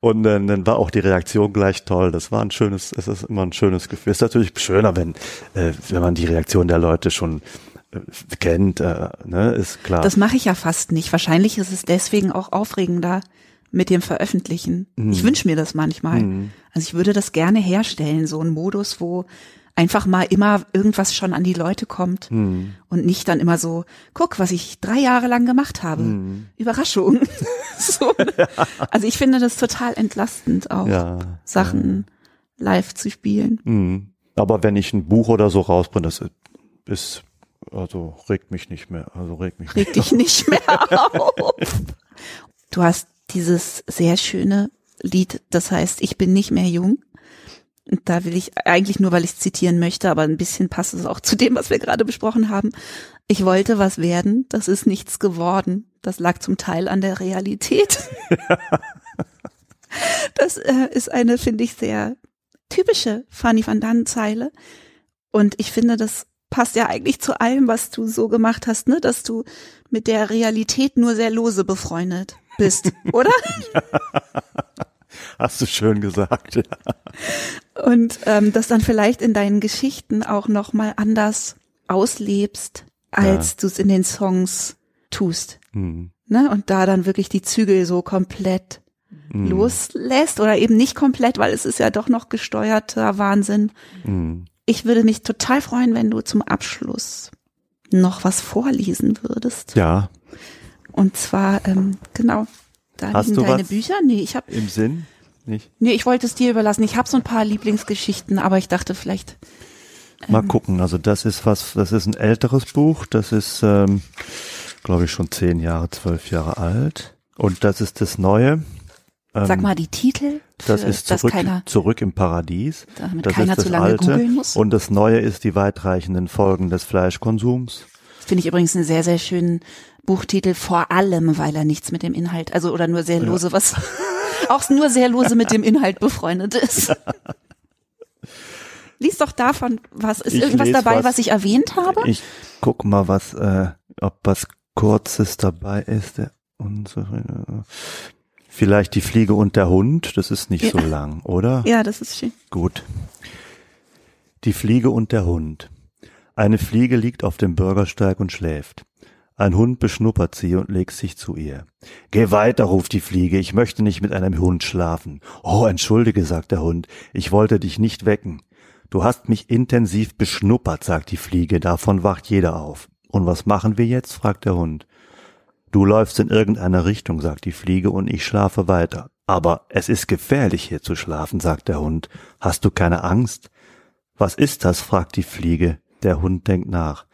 Und dann, dann war auch die Reaktion gleich toll. Das war ein schönes, es ist immer ein schönes Gefühl. Es ist natürlich schöner, wenn, äh, wenn man die Reaktion der Leute schon äh, kennt, äh, ne, ist klar. Das mache ich ja fast nicht. Wahrscheinlich ist es deswegen auch aufregender mit dem Veröffentlichen. Ich wünsche mir das manchmal. Mhm. Also ich würde das gerne herstellen, so ein Modus, wo einfach mal immer irgendwas schon an die Leute kommt Mhm. und nicht dann immer so, guck, was ich drei Jahre lang gemacht habe. Mhm. Überraschung. so. Also ich finde das total entlastend, auch ja. Sachen live zu spielen. Mhm. Aber wenn ich ein Buch oder so rausbringe, das ist, also regt mich nicht mehr, also regt mich Reg dich nicht mehr auf. Du hast dieses sehr schöne Lied, das heißt, ich bin nicht mehr jung. Und da will ich eigentlich nur, weil ich es zitieren möchte, aber ein bisschen passt es auch zu dem, was wir gerade besprochen haben. Ich wollte was werden, das ist nichts geworden. Das lag zum Teil an der Realität. das äh, ist eine, finde ich, sehr typische Fanny van Dan Zeile. Und ich finde, das passt ja eigentlich zu allem, was du so gemacht hast, ne, dass du mit der Realität nur sehr lose befreundet bist, oder? Hast du schön gesagt. Ja. Und ähm, das dann vielleicht in deinen Geschichten auch noch mal anders auslebst, als Ja. du es in den Songs tust. Hm. Ne? Und da dann wirklich die Zügel so komplett Hm. loslässt oder eben nicht komplett, weil es ist ja doch noch gesteuerter Wahnsinn. Hm. Ich würde mich total freuen, wenn du zum Abschluss noch was vorlesen würdest. Ja, Und zwar, ähm, genau, da Hast liegen du deine? Bücher. Nee, ich habe im Sinn nicht. nee, ich wollte es dir überlassen. Ich habe so ein paar Lieblingsgeschichten, aber ich dachte vielleicht, Mal Ähm. gucken. Also das ist was, das ist ein älteres Buch. Das ist, ähm, glaube ich, schon zehn Jahre, zwölf Jahre alt. Und das ist das Neue. Ähm, sag mal die Titel, das ist zurück, keiner, zurück im Paradies. damit Das keiner ist das zu lange Alte. googeln muss. Und das Neue ist die weitreichenden Folgen des Fleischkonsums. Finde ich übrigens einen sehr, sehr schönen Buchtitel, vor allem, weil er nichts mit dem Inhalt, also oder nur sehr lose, was auch nur sehr lose mit dem Inhalt befreundet ist. Lies doch davon was. Ist Ich irgendwas dabei, was. was. ich erwähnt habe? Ich guck mal, was, äh, ob was Kurzes dabei ist. Der unsere, vielleicht die Fliege und der Hund. Das ist nicht Ja. so lang, oder? Ja, das ist schön. Gut. Die Fliege und der Hund. Eine Fliege liegt auf dem Bürgersteig und schläft. Ein Hund beschnuppert sie und legt sich zu ihr. Geh weiter, ruft die Fliege, ich möchte nicht mit einem Hund schlafen. Oh, entschuldige, sagt der Hund, ich wollte dich nicht wecken. Du hast mich intensiv beschnuppert, sagt die Fliege, davon wacht jeder auf. Und was machen wir jetzt? fragt der Hund. Du läufst in irgendeine Richtung, sagt die Fliege, und ich schlafe weiter. Aber es ist gefährlich hier zu schlafen, sagt der Hund. Hast du keine Angst? Was ist das? fragt die Fliege. Der Hund denkt nach.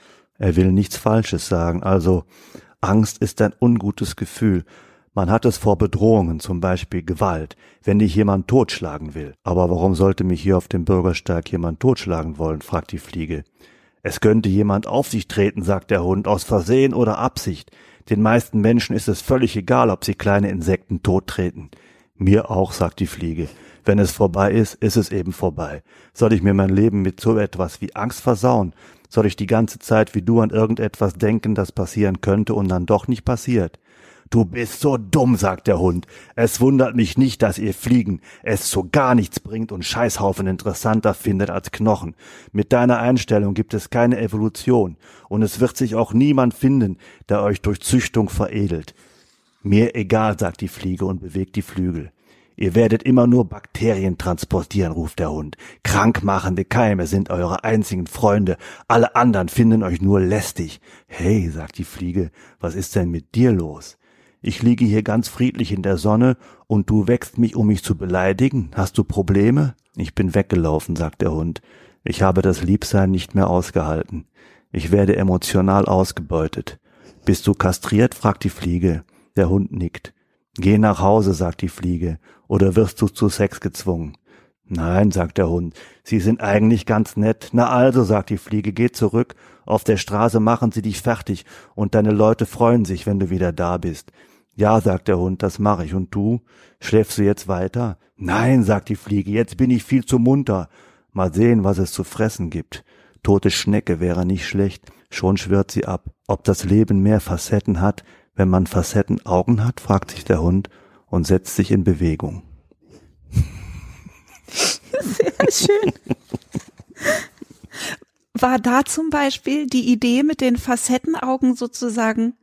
Er will nichts Falsches sagen, also Angst ist ein ungutes Gefühl. Man hat es vor Bedrohungen, zum Beispiel Gewalt, wenn dich jemand totschlagen will. Aber warum sollte mich hier auf dem Bürgersteig jemand totschlagen wollen? fragt die Fliege. Es könnte jemand auf sich treten, sagt der Hund, aus Versehen oder Absicht. Den meisten Menschen ist es völlig egal, ob sie kleine Insekten tottreten. Mir auch, sagt die Fliege. Wenn es vorbei ist, ist es eben vorbei. Soll ich mir mein Leben mit so etwas wie Angst versauen? Soll ich die ganze Zeit wie du an irgendetwas denken, das passieren könnte und dann doch nicht passiert? Du bist so dumm, sagt der Hund. Es wundert mich nicht, dass ihr Fliegen es so gar nichts bringt und Scheißhaufen interessanter findet als Knochen. Mit deiner Einstellung gibt es keine Evolution und es wird sich auch niemand finden, der euch durch Züchtung veredelt. Mir egal, sagt die Fliege und bewegt die Flügel. Ihr werdet immer nur Bakterien transportieren, ruft der Hund. Krankmachende Keime sind eure einzigen Freunde. Alle anderen finden euch nur lästig. Hey, sagt die Fliege, was ist denn mit dir los? Ich liege hier ganz friedlich in der Sonne und du wächst mich, um mich zu beleidigen. Hast du Probleme? Ich bin weggelaufen, sagt der Hund. Ich habe das Liebsein nicht mehr ausgehalten. Ich werde emotional ausgebeutet. Bist du kastriert? fragt die Fliege. Der Hund nickt. Geh nach Hause, sagt die Fliege, oder wirst du zu Sex gezwungen? Nein, sagt der Hund, Sie sind eigentlich ganz nett. Na also, sagt die Fliege, geh zurück. Auf der Straße machen sie dich fertig und deine Leute freuen sich, wenn du wieder da bist. Ja, sagt der Hund, das mache ich. Und du? Schläfst du jetzt weiter? Nein, sagt die Fliege, jetzt bin ich viel zu munter. Mal sehen, was es zu fressen gibt. Tote Schnecke wäre nicht schlecht. Schon schwört sie ab. Ob das Leben mehr Facetten hat, wenn man Facetten Augen hat, fragt sich der Hund und setzt sich in Bewegung. Sehr schön. War da zum Beispiel die Idee mit den Facettenaugen sozusagen,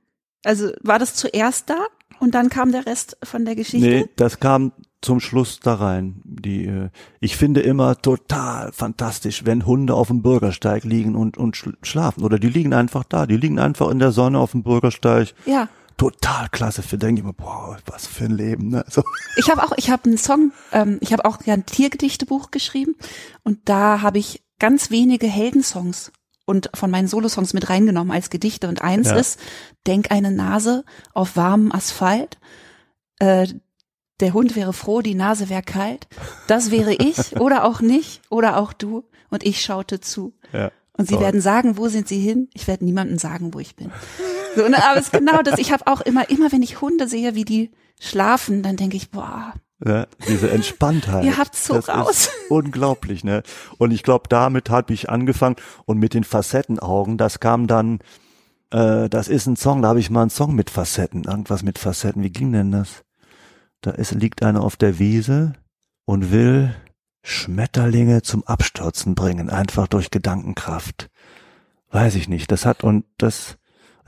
also war das zuerst da und dann kam der Rest von der Geschichte? Nee, das kam zum Schluss da rein. Die, äh, ich finde immer total fantastisch, wenn Hunde auf dem Bürgersteig liegen und, und schl- schlafen. Oder die liegen einfach da. Die liegen einfach in der Sonne auf dem Bürgersteig. Ja. Total klasse. Für denke ich mir, boah, was für ein Leben. Ne? So. Ich habe auch, ich habe einen Song, ähm, ich habe auch ja ein Tiergedichtebuch geschrieben und da habe ich ganz wenige Heldensongs und von meinen Solosongs mit reingenommen als Gedichte und eins Ja. ist Denk eine Nase auf warmem Asphalt. Äh, der Hund wäre froh, die Nase wäre kalt. Das wäre ich oder auch nicht oder auch du. Und ich schaute zu. Ja. Und sie Toll. werden sagen, wo sind sie hin? Ich werde niemandem sagen, wo ich bin. So, ne, aber es ist genau das. Ich habe auch immer, immer wenn ich Hunde sehe, wie die schlafen, dann denke ich, boah, Ja, diese Entspanntheit. Ihr habt's so das raus. Unglaublich, ne? Und ich glaube, damit habe ich angefangen und mit den Facettenaugen, das kam dann, äh, das ist ein Song, da habe ich mal einen Song mit Facetten, irgendwas mit Facetten. Wie ging denn das? Da ist, liegt einer auf der Wiese und will Schmetterlinge zum Abstürzen bringen, einfach durch Gedankenkraft. Weiß ich nicht. Das hat und das,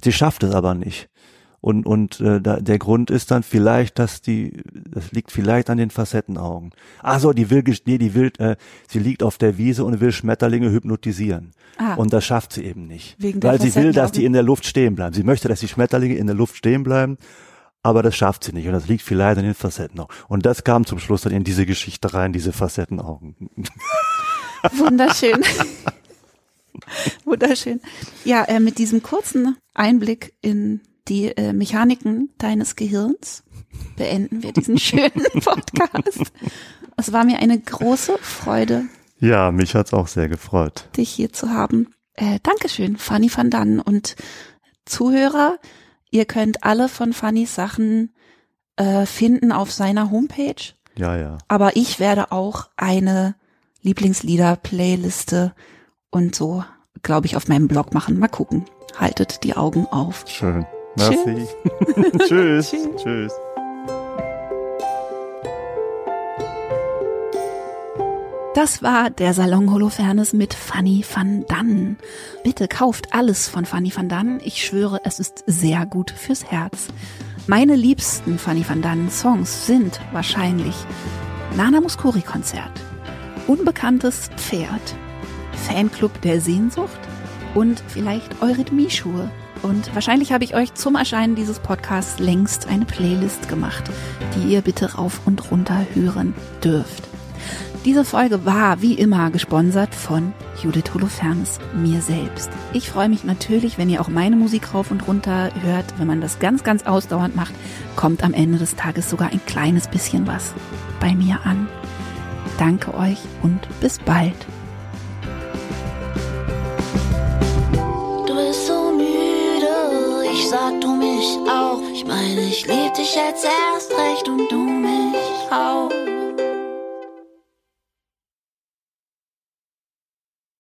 sie schafft es aber nicht. Und, und äh, da, der Grund ist dann vielleicht, dass die, das liegt vielleicht an den Facettenaugen. Ach so, die will, nee, die will, äh, sie liegt auf der Wiese und will Schmetterlinge hypnotisieren. Ah. Und das schafft sie eben nicht. Wegen weil sie will, dass die in der Luft stehen bleiben. Sie möchte, dass die Schmetterlinge in der Luft stehen bleiben, aber das schafft sie nicht. Und das liegt vielleicht an den Facettenaugen. Und das kam zum Schluss dann in diese Geschichte rein, diese Facettenaugen. Wunderschön. Wunderschön. Ja, äh, mit diesem kurzen Einblick in die äh, Mechaniken deines Gehirns beenden wir diesen schönen Podcast. Es war mir eine große Freude, Ja, mich hat's auch sehr gefreut. dich hier zu haben. Äh, Dankeschön, Fanny van Dannen und Zuhörer. Ihr könnt alle von Fannys Sachen äh, finden auf seiner Homepage. Ja, ja. Aber ich werde auch eine Lieblingslieder-Playliste und so, glaube ich, auf meinem Blog machen. Mal gucken. Haltet die Augen auf. Schön. Merci. Tschüss. Tschüss. Tschüss. Das war der Salon Holofernes mit Fanny van Dannen. Bitte kauft alles von Fanny van Dannen. Ich schwöre, es ist sehr gut fürs Herz. Meine liebsten Fanny van Dannen Songs sind wahrscheinlich Nana Muscuri Konzert, Unbekanntes Pferd, Fanclub der Sehnsucht und vielleicht Eurythmieschuhe. Und wahrscheinlich habe ich euch zum Erscheinen dieses Podcasts längst eine Playlist gemacht, die ihr bitte rauf und runter hören dürft. Diese Folge war wie immer gesponsert von Judith Holofernes, mir selbst. Ich freue mich natürlich, wenn ihr auch meine Musik rauf und runter hört. Wenn man das ganz, ganz ausdauernd macht, kommt am Ende des Tages sogar ein kleines bisschen was bei mir an. Danke euch und bis bald. Du bist so müde, ich sag du mich auch. Ich meine, ich lieb dich jetzt erst recht und du mich auch.